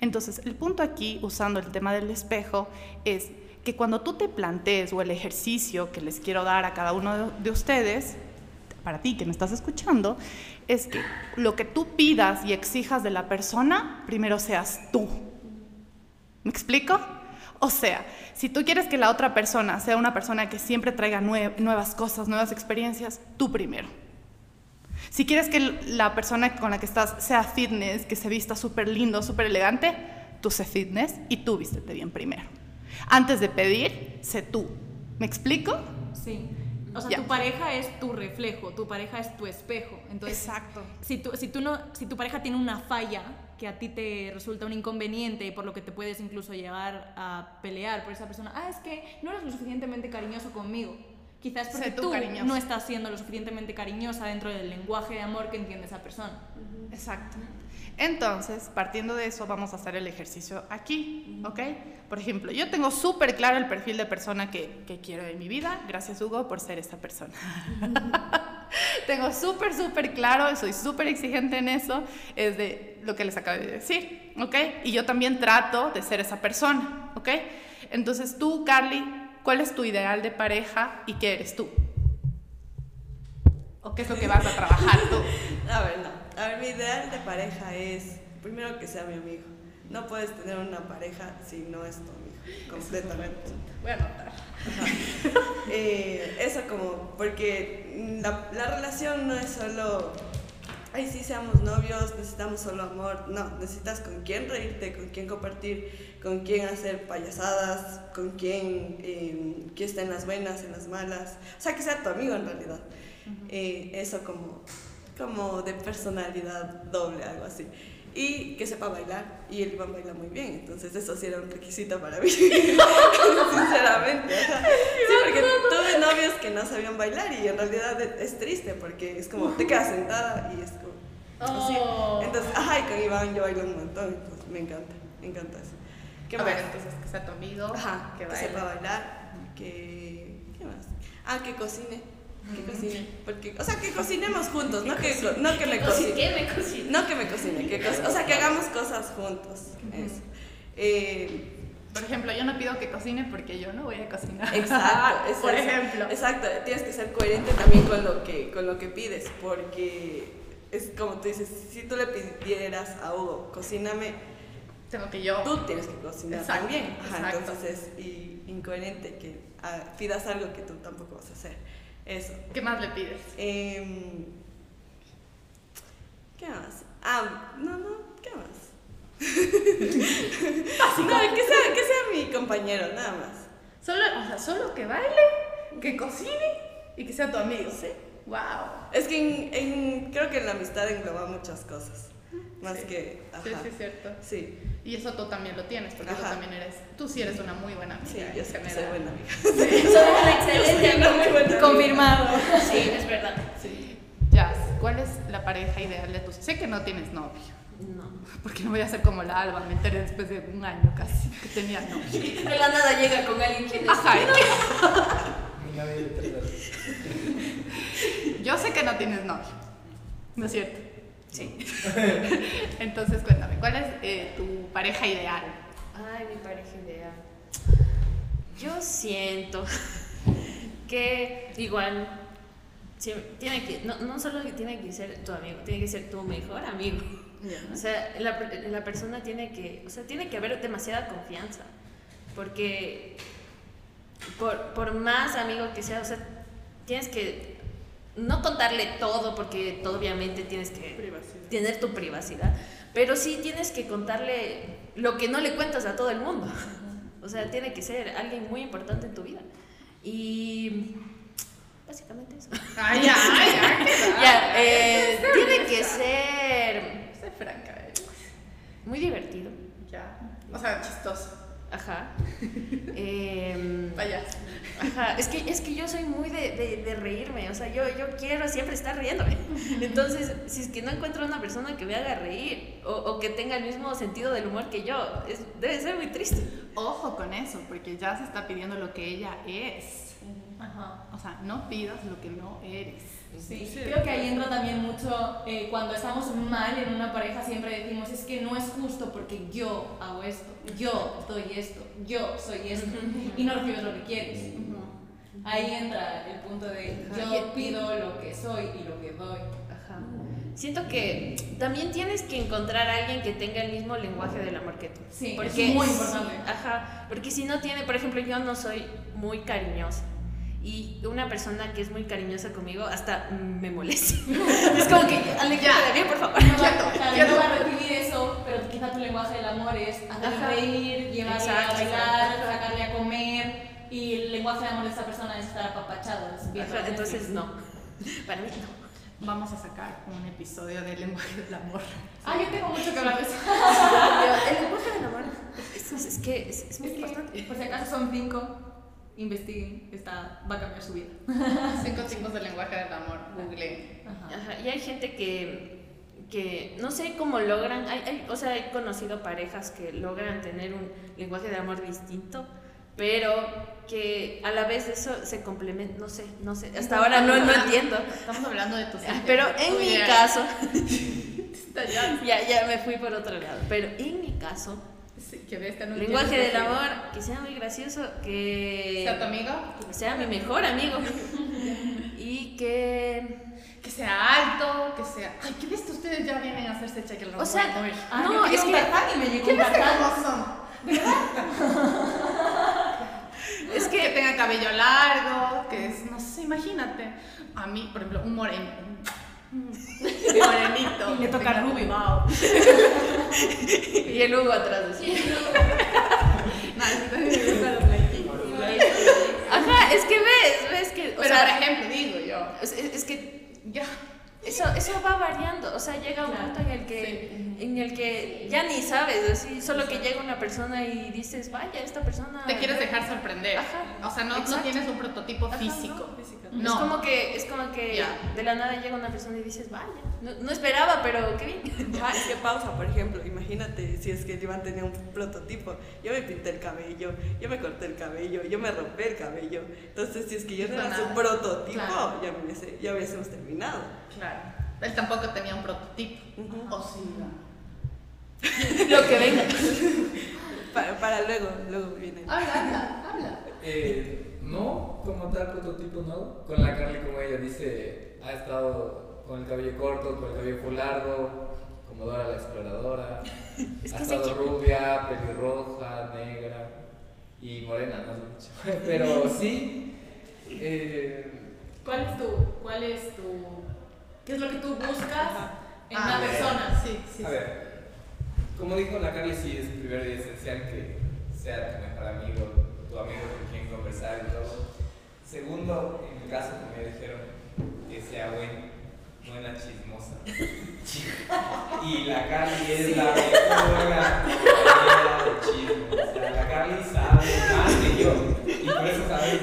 Entonces, el punto aquí, usando el tema del espejo, es que cuando tú te plantees o el ejercicio que les quiero dar a cada uno de, de ustedes, para ti que me estás escuchando, es que lo que tú pidas y exijas de la persona, primero seas tú. ¿Me explico? O sea, si tú quieres que la otra persona sea una persona que siempre traiga nue- nuevas cosas, nuevas experiencias, tú primero. Si quieres que la persona con la que estás sea fitness, que se vista súper lindo, súper elegante, tú sé fitness y tú vístete bien primero. Antes de pedir, sé tú. ¿Me explico? Sí. O sea, tu pareja es tu reflejo, tu pareja es tu espejo. Entonces, Exacto. si tu, si, tú no, si tu pareja tiene una falla que a ti te resulta un inconveniente y por lo que te puedes incluso llegar a pelear por esa persona, ah, es que no eres lo suficientemente cariñoso conmigo. Quizás porque tú tú no estás siendo lo suficientemente cariñosa dentro del lenguaje de amor que entiende esa persona. Exacto. Entonces, partiendo de eso, vamos a hacer el ejercicio aquí, ¿ok? Por ejemplo, yo tengo súper claro el perfil de persona que, que quiero en mi vida. Gracias, Hugo, por ser esta persona. tengo súper, súper claro, soy súper exigente en eso, es de lo que les acabo de decir, ¿ok? Y yo también trato de ser esa persona, ¿ok? Entonces, tú, Carly, ¿cuál es tu ideal de pareja y qué eres tú? ¿O qué es lo que vas a trabajar tú? A ver, no. A ver, mi ideal de pareja es, primero que sea mi amigo. No puedes tener una pareja si no es tu amigo, completamente. Voy a anotar. Eh, eso como, porque la, la relación no es solo ay, sí, seamos novios, necesitamos solo amor. No, necesitas con quién reírte, con quién compartir, con quién hacer payasadas, con quién eh, que esté en las buenas, en las malas. O sea, que sea tu amigo en realidad. Eh, eso como, como de personalidad doble, algo así. Y que sepa bailar. Y él Iván baila muy bien. Entonces eso sí era un requisito para mí. Sinceramente. Sí, porque tuve novios que no sabían bailar y en realidad e- es triste porque es como te quedas sentada y es como... así. Oh. Entonces, ajá, y con Iván yo bailo un montón. Entonces me encanta, me encanta eso. ¿Qué a más? ver, entonces que sea tu amigo, Ajá, que que, sepa bailar, que... ¿Qué más? Ah, que cocine, que cocine. Porque, o sea, que cocinemos juntos, no que, co- no que me ¿Qué cocine. me cocina? No que me cocine, que co- o sea, que hagamos cosas juntos. Eso. Eh, Por ejemplo, yo no pido que cocine porque yo no voy a cocinar. Exacto, es Por eso. ejemplo. Exacto, tienes que ser coherente también con lo que, con lo que pides, porque es como tú dices, si tú le pidieras a Hugo, cocíname, Tengo que yo. tú tienes que cocinar Exacto, también. Ajá, exacto. entonces es i- incoherente que ah, pidas algo que tú tampoco vas a hacer. Eso. ¿Qué más le pides? Em, ¿Qué más? Ah, no, no, ¿qué más? no, que sea, que sea mi compañero, nada más. Solo, o sea, solo que baile, que cocine y que sea tu amigo. Sí. Wow. Es que en, en- creo que en la amistad engloba muchas cosas. Más Sí. que. Ajá. Sí, sí, cierto. Sí, Y eso tú también lo tienes, porque tú también eres, tú sí eres una muy buena amiga. sí, yo sé que soy buena amiga. Soy una excelente una muy buena amiga. Confirmado. Sí, es verdad. Sí. Jazz, ¿cuál es la pareja ideal de tus? Sé que no tienes novio, No. porque no voy a ser como la Alba, me enteré después de un año casi que tenía novio. De la nada llega con alguien. ¿Quién es? Ajá, yo sé que no tienes novio, ¿no es cierto? Sí. Entonces cuéntame, ¿cuál es eh, tu pareja ideal? Ay, mi pareja ideal. Yo siento que igual sí, tiene que, no, no solo que tiene que ser tu amigo, tiene que ser tu mejor amigo. O sea, la, la persona tiene que, o sea, tiene que haber demasiada confianza. Porque por, por más amigo que sea, o sea, tienes que no contarle todo, porque todo obviamente tienes que Privacidad. tener tu privacidad, pero sí tienes que contarle lo que no le cuentas a todo el mundo. O sea, tiene que ser alguien muy importante en tu vida. Y básicamente eso. Ay, ya, ya, eh, tiene que ser Sé franca, eres. muy divertido. Ya. O sea, chistoso. Ajá. Em, Payaso. Ajá, es que, es que yo soy muy de, de- de reírme, o sea, yo, yo quiero siempre estar riéndome. Entonces, si es que no encuentro una persona que me haga reír o, o que tenga el mismo sentido del humor que yo, es- debe ser muy triste. Ojo con eso, porque ya se está pidiendo lo que ella es. Ajá. O sea, no pidas lo que no eres. Sí, creo que ahí entra también mucho eh, cuando estamos mal en una pareja siempre decimos es que no es justo porque yo hago esto, yo doy esto, yo soy esto y no recibes lo que quieres. Ahí entra el punto de yo pido lo que soy y lo que doy. Ajá. Siento que también tienes que encontrar a alguien que tenga el mismo lenguaje del amor que tú. Sí, porque es muy importante. ajá, porque si no tiene, por ejemplo, yo no soy muy cariñosa. Y una persona que es muy cariñosa conmigo hasta me molesta. es como que, aléjate de mí, por favor. No va, Quieto, o sea, quieto. no va a recibir eso, pero quizá tu lenguaje del amor es hacerle reír, llevarle Exacto, a bailar, sacarle a comer y el lenguaje de amor de esa persona es estar apapachado. es Ajá, entonces no. Para mí no. Vamos a sacar un episodio del lenguaje del amor. Ah, yo tengo mucho que hablar de eso. El lenguaje del amor es, es- es que es, es muy Es importante. que, por si acaso son cinco, investiguen, está, va a cambiar su vida. Cinco tipos del lenguaje del amor. Google. Ajá. Ajá, Y hay gente que, que no sé cómo logran, hay, hay- o sea, he conocido parejas que logran tener un lenguaje de amor distinto, pero que a la vez eso se complementa, no sé, no sé, hasta ahora no, no entiendo. Estamos hablando de tus Ah, Pero en mi caso, ya, ya me fui por otro lado, pero en mi caso, Sí, que ves que no lenguaje del amor, que sea muy gracioso, que ¿Sea tu amigo? que sea mi mejor amigo y que Que sea alto, que sea. Ay, ¿qué ves? Ustedes ya vienen a hacerse cheque el O sea, Uy. Ah, No, es un que- y me llegó ¿Qué un ves que son? es Que que tenga cabello largo, que es, no sé, imagínate. A mí, por ejemplo, un moreno. Morenito. Le toca Ruby, wow. Y el Hugo atrás de sí. Ajá, es que ves, ves que. O Pero sea, por ejemplo, digo yo. es, es- que ya. Eso, eso va variando, o sea, llega un Claro, punto en el que, en el que ya ni sabes, así, solo que llega una persona y dices, vaya, esta persona... Te quieres dejar sorprender. Ajá. O sea, no, no tienes un prototipo Ajá, físico. No. como que, es como que Ya. de la nada llega una persona y dices, vaya, no, no esperaba, pero qué bien. Ajá, es que pausa, por ejemplo, imagínate si es que Iván tenía un prototipo. Yo me pinté el cabello, yo me corté el cabello, yo me rompí el cabello. Entonces, si es que yo no era su prototipo, Claro. ya, me hubiese- ya hubiésemos terminado. Claro. Él tampoco tenía un prototipo. Ujú. O sí. Lo que venga. Para, para luego, luego viene. Habla, habla, habla. Eh, no, como tal prototipo no. Con la Carly, como ella dice, ha estado con el cabello corto, con el cabello largo, como Dora la exploradora. Es ha que estado rubia, pelirroja, negra y morena, no sé mucho. Pero sí. eh, ¿Cuál es tu, cuál es tu, qué es lo que tú buscas en Ah, una persona? Sí, sí. a ver, como dijo la Carly, sí es primero y esencial que sea tu mejor amigo, con quien conversar y todo. Segundo, en mi caso, ya dijeron, que sea buen, buena chismosa. y la Carly es la mejor de chisme. O sea, la Carly sabe más que yo. Y por eso sabes,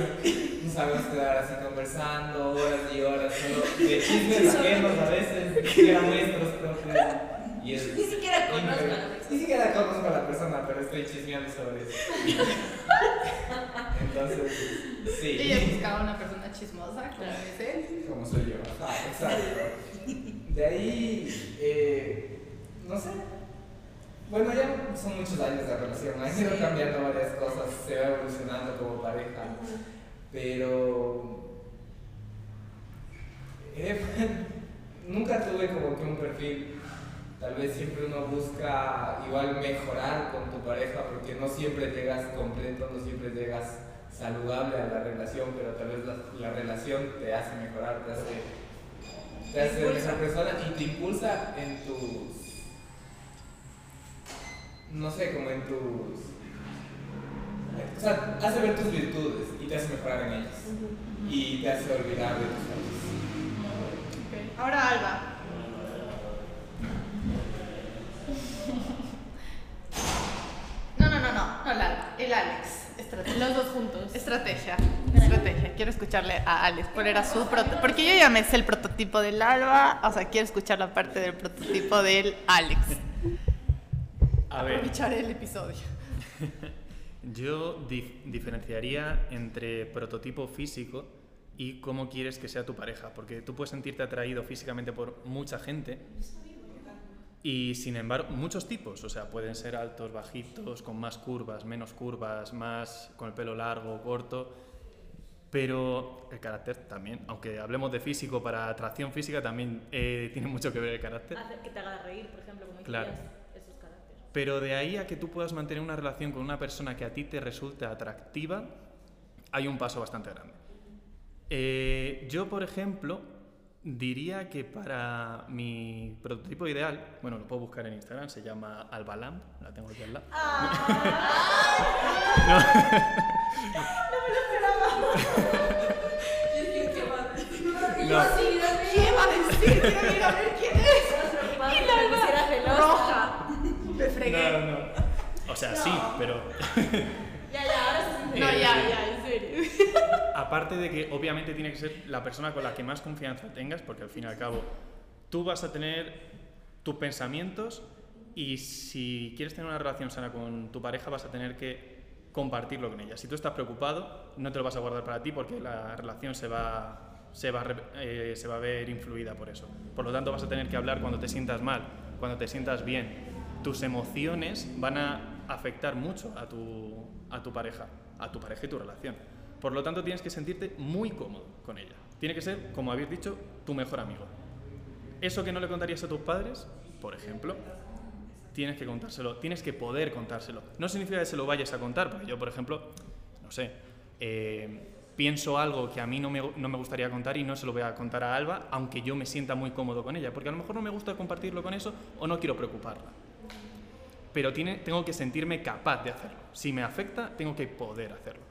nos sabemos quedar así conversando horas y horas, solo de chismes ajenos a veces, ni siquiera nuestros propios. Y es, Ni siquiera conozco a la increíble. persona. Ni siquiera conozco a la persona, pero estoy chismeando sobre eso. Entonces, sí. Ella buscaba una persona chismosa, como él. Como soy yo. Ajá, exacto. De ahí, eh, no sé. Bueno, ya son muchos años de relación, han ido Sí. cambiando varias cosas, se va evolucionando como pareja, pero eh, nunca tuve como que un perfil. Tal vez siempre uno busca igual mejorar con tu pareja porque no siempre llegas completo, no siempre llegas saludable a la relación, pero tal vez la, la relación te hace mejorar, te hace, te hace ser mejor persona y te impulsa en tus, no sé, como en tus, o sea, hace ver tus virtudes y te hace mejorar en ellas y te hace olvidar de tus faltas. Ahora Alba. No, no, no, no, no el Alba, el Alex. Estrategia. Los dos juntos. Estrategia, estrategia. Quiero escucharle a Alex. ¿Cuál era su prototipo? Porque yo ya me sé el prototipo del Alba, o sea, quiero escuchar la parte del prototipo del Alex. A ver, Aprovechar el episodio. yo dif- diferenciaría entre prototipo físico y cómo quieres que sea tu pareja, porque tú puedes sentirte atraído físicamente por mucha gente y sin embargo muchos tipos, o sea, pueden ser altos, bajitos, con más curvas, menos curvas, más con el pelo largo, corto, pero el carácter también, aunque hablemos de físico para atracción física también eh, tiene mucho que ver el carácter. Hacer que te haga reír, por ejemplo, como Claro. decías, esos caracteres. Pero de ahí a que tú puedas mantener una relación con una persona que a ti te resulte atractiva, hay un paso bastante grande. Eh, yo, por ejemplo, diría que para mi prototipo ideal, bueno, lo puedo buscar en Instagram, se llama Albalam, la tengo aquí al lado. No. ¿Qué va a decir? A ver quién es. Y la Alba Roja. Me fregué. No, no. O sea, sí, pero Ya, ya, ahora se No, Eh, ya, ya, serio. Aparte de que obviamente tiene que ser la persona con la que más confianza tengas, porque al fin y al cabo tú vas a tener tus pensamientos y si quieres tener una relación sana con tu pareja vas a tener que compartirlo con ella. Si tú estás preocupado, no te lo vas a guardar para ti porque la relación se va, se va, eh, se va a ver influida por eso. Por lo tanto, vas a tener que hablar cuando te sientas mal, cuando te sientas bien. Tus emociones van a afectar mucho a tu, a tu pareja, a tu pareja y tu relación. Por lo tanto, tienes que sentirte muy cómodo con ella. Tiene que ser, como habéis dicho, tu mejor amigo. Eso que no le contarías a tus padres, por ejemplo, tienes que contárselo, tienes que poder contárselo. No significa que se lo vayas a contar, porque yo, por ejemplo, no sé, eh, pienso algo que a mí no me, no me gustaría contar y no se lo voy a contar a Alba, aunque yo me sienta muy cómodo con ella, porque a lo mejor no me gusta compartirlo con eso o no quiero preocuparla. Pero tengo que sentirme capaz de hacerlo. Si me afecta, tengo que poder hacerlo.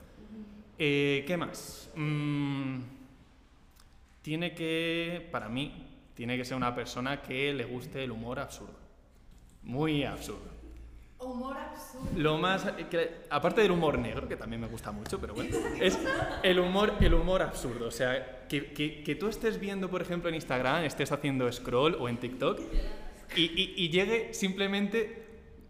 Eh, ¿Qué más? Mm, tiene que, para mí, tiene que ser una persona que le guste el humor absurdo. Muy absurdo. Humor absurdo. Lo más, que- aparte del humor negro, que también me gusta mucho, pero bueno, es el humor, el humor absurdo. O sea, que, que- que tú estés viendo, por ejemplo, en Instagram, estés haciendo scroll o en TikTok y, y- y llegue simplemente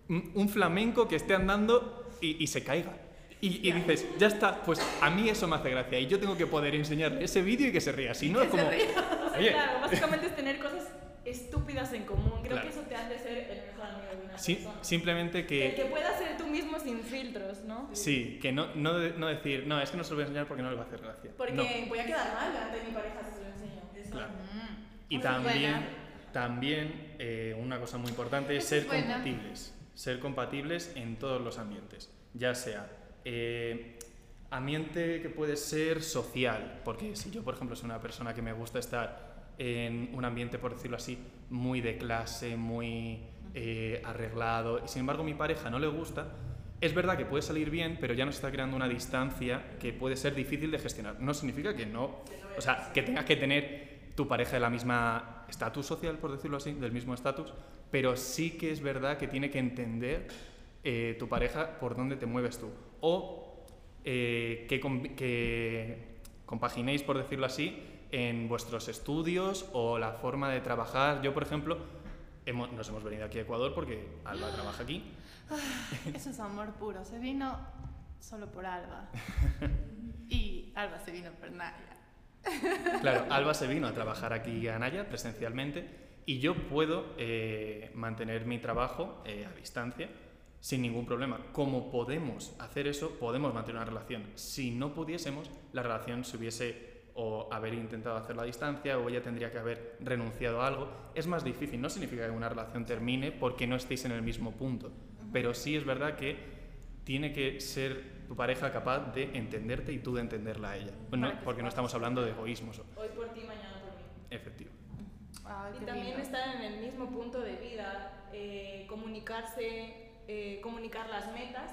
un, flamenco que esté andando y, y se caiga. Y, y dices, ya está, pues a mí eso me hace gracia y yo tengo que poder enseñarle ese vídeo y que se ría. Si no, es como, oye, claro, básicamente es tener cosas estúpidas en común. Creo Claro. que eso te hace ser el mejor amigo de una sí- persona. simplemente El que que, puedas ser tú mismo sin filtros, ¿no? sí, que no, no, no decir, no, es que no se lo voy a enseñar porque no le va a hacer gracia. Porque No. voy a quedar mal de mi pareja si se lo enseño. Claro. Mm. Y también, buena. también eh, una cosa muy importante es ser buena. compatibles. Ser compatibles en todos los ambientes. Ya sea eh, ambiente que puede ser social, porque si yo, por ejemplo, soy una persona que me gusta estar en un ambiente, por decirlo así, muy de clase, muy eh, arreglado, y sin embargo mi pareja no le gusta, es verdad que puede salir bien, pero ya nos está creando una distancia que puede ser difícil de gestionar. No significa que no, o sea, que tengas que tener tu pareja de la misma estatus social, por decirlo así, del mismo estatus, pero sí que es verdad que tiene que entender eh, tu pareja por dónde te mueves tú. O eh, que, com- que compaginéis, por decirlo así, en vuestros estudios o la forma de trabajar. Yo, por ejemplo, hemos- nos hemos venido aquí a Ecuador porque Alba trabaja aquí. Eso es amor puro. Se vino solo por Alba. Y Alba se vino por Naya. Claro, Alba se vino a trabajar aquí a Naya presencialmente y yo puedo eh, mantener mi trabajo eh, a distancia sin ningún problema. Como podemos hacer eso, podemos mantener una relación. Si no pudiésemos, la relación se hubiese o haber intentado hacerlo a distancia o ella tendría que haber renunciado a algo. Es más difícil, no significa que una relación termine porque no estéis en el mismo punto, pero sí es verdad que tiene que ser tu pareja capaz de entenderte y tú de entenderla a ella. Bueno, porque no estamos hablando de egoísmos, Hoy por ti, mañana por mí. efectivo. Y también lindo. estar en el mismo punto de vida, eh, comunicarse, eh, comunicar las metas,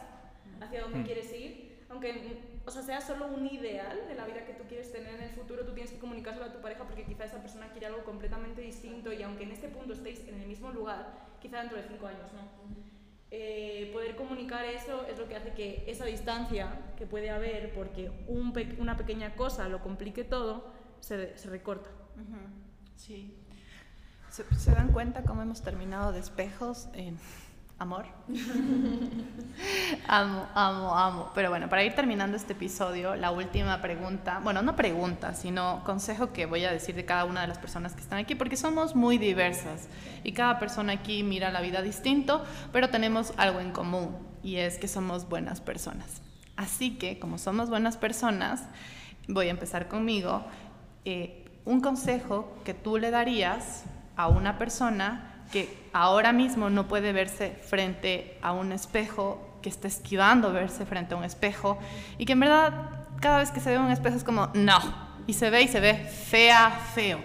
hacia dónde Mm. quieres ir, aunque o sea, sea solo un ideal de la vida que tú quieres tener en el futuro, tú tienes que comunicárselo a tu pareja porque quizá esa persona quiere algo completamente distinto y aunque en este punto estéis en el mismo lugar, quizá dentro de cinco años, ¿no? Eh, poder comunicar eso es lo que hace que esa distancia que puede haber porque un pe- una pequeña cosa lo complique todo, se, se recorta. Sí. ¿Se, se dan cuenta cómo hemos terminado de espejos en amor? amo, amo, amo. Pero bueno, para ir terminando este episodio, la última pregunta, bueno, no pregunta, sino consejo que voy a decir de cada una de las personas que están aquí, porque somos muy diversas y cada persona aquí mira la vida distinto, pero tenemos algo en común y es que somos buenas personas. Así que, como somos buenas personas, voy a empezar conmigo. Eh, un consejo que tú le darías a una persona que ahora mismo no puede verse frente a un espejo, que está esquivando verse frente a un espejo y que en verdad cada vez que se ve un espejo es como no y se ve y se ve fea, feo.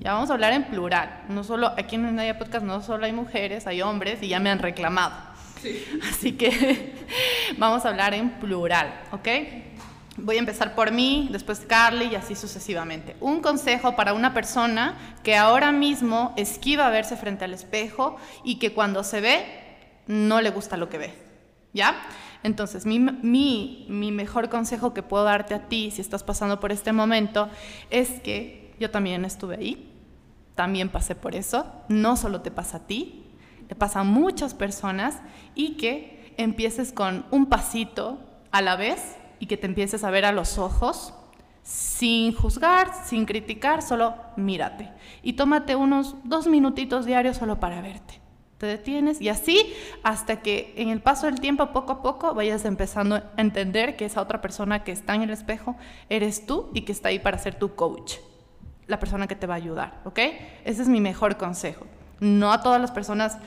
Ya vamos a hablar en plural. No solo aquí en Naya Podcast no solo hay mujeres, hay hombres y ya me han reclamado. Así que vamos a hablar en plural, ¿ok? Voy a empezar por mí, después Carly y así sucesivamente. Un consejo para una persona que ahora mismo esquiva verse frente al espejo y que cuando se ve no le gusta lo que ve. ¿Ya? Entonces, mi, mi, mejor consejo que puedo darte a ti si estás pasando por este momento es que yo también estuve ahí, también pasé por eso, no solo te pasa a ti, le pasa a muchas personas y que empieces con un pasito a la vez y que te empieces a ver a los ojos sin juzgar, sin criticar, solo mírate y tómate unos dos minutitos diarios solo para verte. Te detienes y así hasta que en el paso del tiempo, poco a poco, vayas empezando a entender que esa otra persona que está en el espejo eres tú y que está ahí para ser tu coach, la persona que te va a ayudar, ¿ok? Ese es mi mejor consejo. No a todas las personas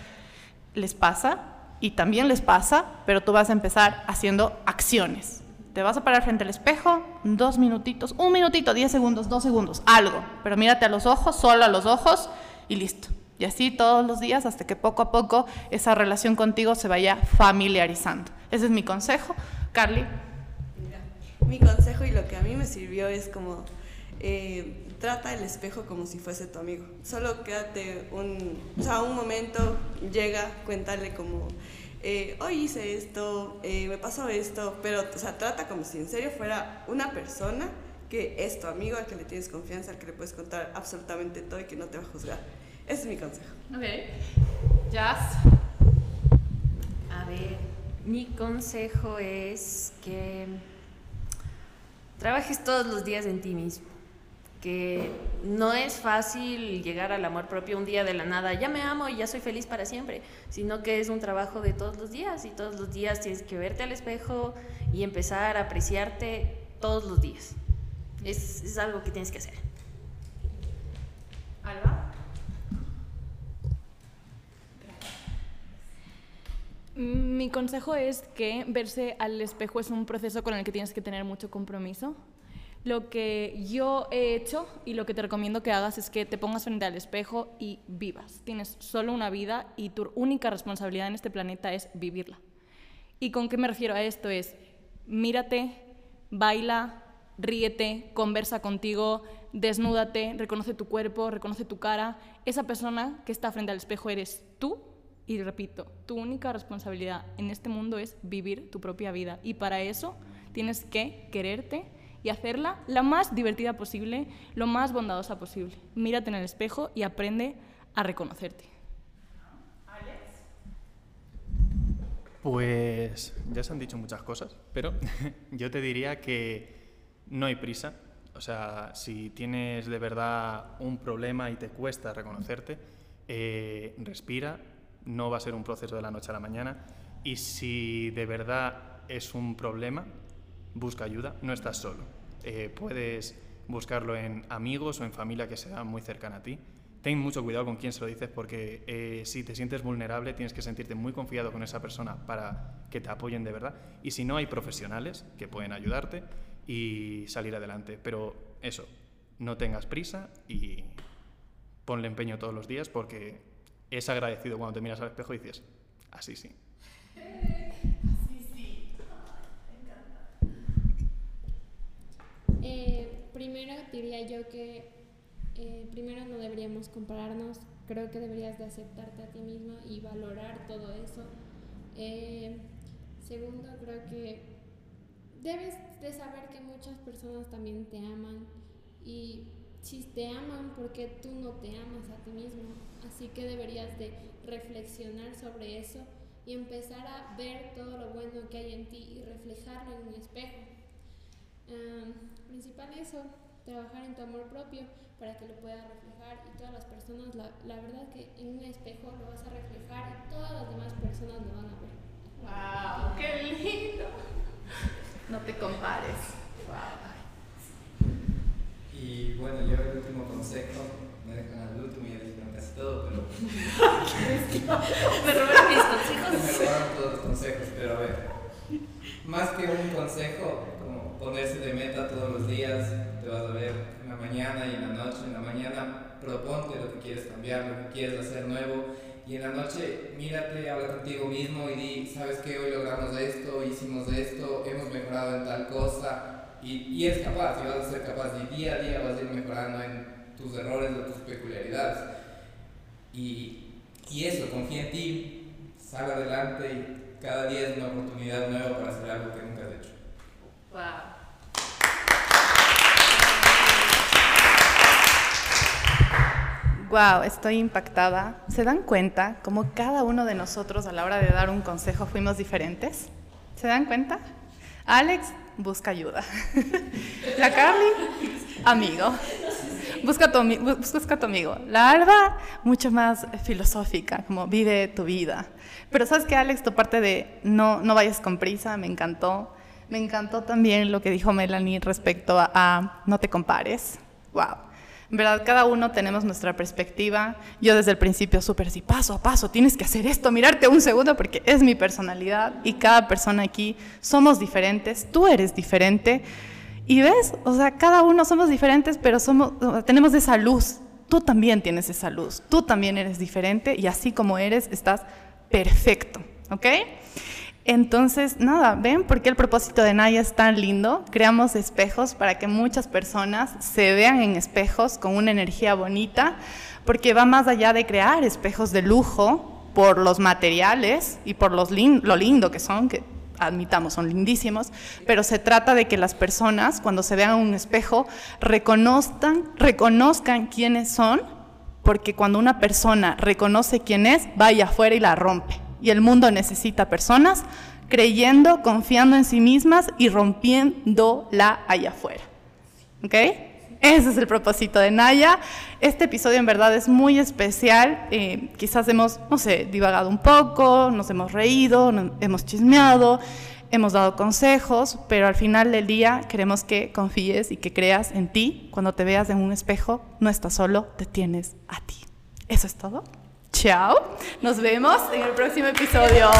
les pasa y también les pasa, pero tú vas a empezar haciendo acciones. Te vas a parar frente al espejo, dos minutitos, un minutito, diez segundos, dos segundos, algo. Pero mírate a los ojos, solo a los ojos y listo. Y así todos los días hasta que poco a poco esa relación contigo se vaya familiarizando. Ese es mi consejo. Carly. mi consejo y lo que a mí me sirvió es como eh, trata el espejo como si fuese tu amigo. Solo quédate un, o sea, un momento, llega, cuéntale como, eh, hoy hice esto, eh, me pasó esto, pero, o sea, trata como si en serio fuera una persona que es tu amigo, al que le tienes confianza, al que le puedes contar absolutamente todo y que no te va a juzgar. Ese es mi consejo. Ok. Jazz. A ver, mi consejo es que trabajes todos los días en ti mismo que no es fácil llegar al amor propio un día de la nada, ya me amo y ya soy feliz para siempre, sino que es un trabajo de todos los días y todos los días tienes que verte al espejo y empezar a apreciarte todos los días. Es, es algo que tienes que hacer. Alba. Mi consejo es que verse al espejo es un proceso con el que tienes que tener mucho compromiso lo que yo he hecho y lo que te recomiendo que hagas es que te pongas frente al espejo y vivas. Tienes solo una vida y tu única responsabilidad en este planeta es vivirla. ¿Y con qué me refiero a esto? Es mírate, baila, ríete, conversa contigo, desnúdate, reconoce tu cuerpo, reconoce tu cara. Esa persona que está frente al espejo eres tú y repito, tu única responsabilidad en este mundo es vivir tu propia vida y para eso tienes que quererte y hacerla la más divertida posible, lo más bondadosa posible. Mírate en el espejo y aprende a reconocerte. Pues ya se han dicho muchas cosas, pero yo te diría que no hay prisa. O sea, si tienes de verdad un problema y te cuesta reconocerte, eh, respira, no va a ser un proceso de la noche a la mañana. Y si de verdad es un problema, busca ayuda, no estás solo. Eh, puedes buscarlo en amigos o en familia que sea muy cercana a ti. Ten mucho cuidado con quién se lo dices porque eh, si te sientes vulnerable tienes que sentirte muy confiado con esa persona para que te apoyen de verdad. Y si no, hay profesionales que pueden ayudarte y salir adelante. Pero eso, no tengas prisa y ponle empeño todos los días porque es agradecido cuando te miras al espejo y dices, así sí. Eh, primero diría yo que eh, primero no deberíamos compararnos, creo que deberías de aceptarte a ti mismo y valorar todo eso. Eh, segundo, creo que debes de saber que muchas personas también te aman y si te aman porque tú no te amas a ti mismo, así que deberías de reflexionar sobre eso y empezar a ver todo lo bueno que hay en ti y reflejarlo en un espejo. Um, principal eso, trabajar en tu amor propio para que lo puedas reflejar y todas las personas, la, la verdad que en un espejo lo vas a reflejar y todas las demás personas lo van a ver. ¡Wow! ¡Qué lindo! No te compares. ¡Wow! Y bueno, yo el último consejo, me dejan al último y ya dijeron casi todo, pero. me robaron mis consejos. me robaron todos los consejos, pero a ver. Más que un consejo, ponerse de meta todos los días, vas a ver en la mañana y en la noche. En la mañana proponte lo que quieres cambiar, lo que quieres hacer nuevo. Y en la noche mírate, habla contigo mismo y di, sabes que hoy logramos esto, hicimos esto, hemos mejorado en tal cosa. Y, y es capaz, y vas a ser capaz, y día a día vas a ir mejorando en tus errores o tus peculiaridades. Y, y eso, confía en ti, sal adelante y cada día es una oportunidad nueva para hacer algo que nunca has hecho. Wow. Wow, estoy impactada. ¿Se dan cuenta cómo cada uno de nosotros a la hora de dar un consejo fuimos diferentes? ¿Se dan cuenta? Alex busca ayuda. La Carly, amigo. Busca a, tu, busca amigo. La Alba, mucho más filosófica, como vive tu vida. Pero sabes que Alex, tu parte de no, no vayas con prisa, me encantó. Me encantó también lo que dijo Melanie respecto a no te compares. Wow. Verdad, cada uno tenemos nuestra perspectiva. Yo desde el principio súper así, paso a paso, tienes que hacer esto, mirarte un segundo porque es mi personalidad y cada persona aquí somos diferentes, tú eres diferente. Y ves, o sea, cada uno somos diferentes, pero somos, tenemos esa luz. Tú también tienes esa luz, tú también eres diferente y así como eres, estás perfecto, ¿ok? Entonces, nada, ¿ven por qué el propósito de Naya es tan lindo? Creamos espejos para que muchas personas se vean en espejos con una energía bonita, porque va más allá de crear espejos de lujo por los materiales y por los lo lindo que son, que admitamos son lindísimos, pero se trata de que las personas cuando se vean en un espejo reconozcan, reconozcan quiénes son, porque cuando una persona reconoce quién es, vaya afuera y la rompe y el mundo necesita personas creyendo, confiando en sí mismas y rompiéndola allá afuera. ¿Ok? Ese es el propósito de Naya. Este episodio en verdad es muy especial. Eh, quizás hemos, no sé, divagado un poco, nos hemos reído, nos hemos chismeado, hemos dado consejos, pero al final del día queremos que confíes y que creas en ti. Cuando te veas en un espejo, no estás solo, te tienes a ti. Eso es todo. Chao. Nos vemos en el próximo episodio.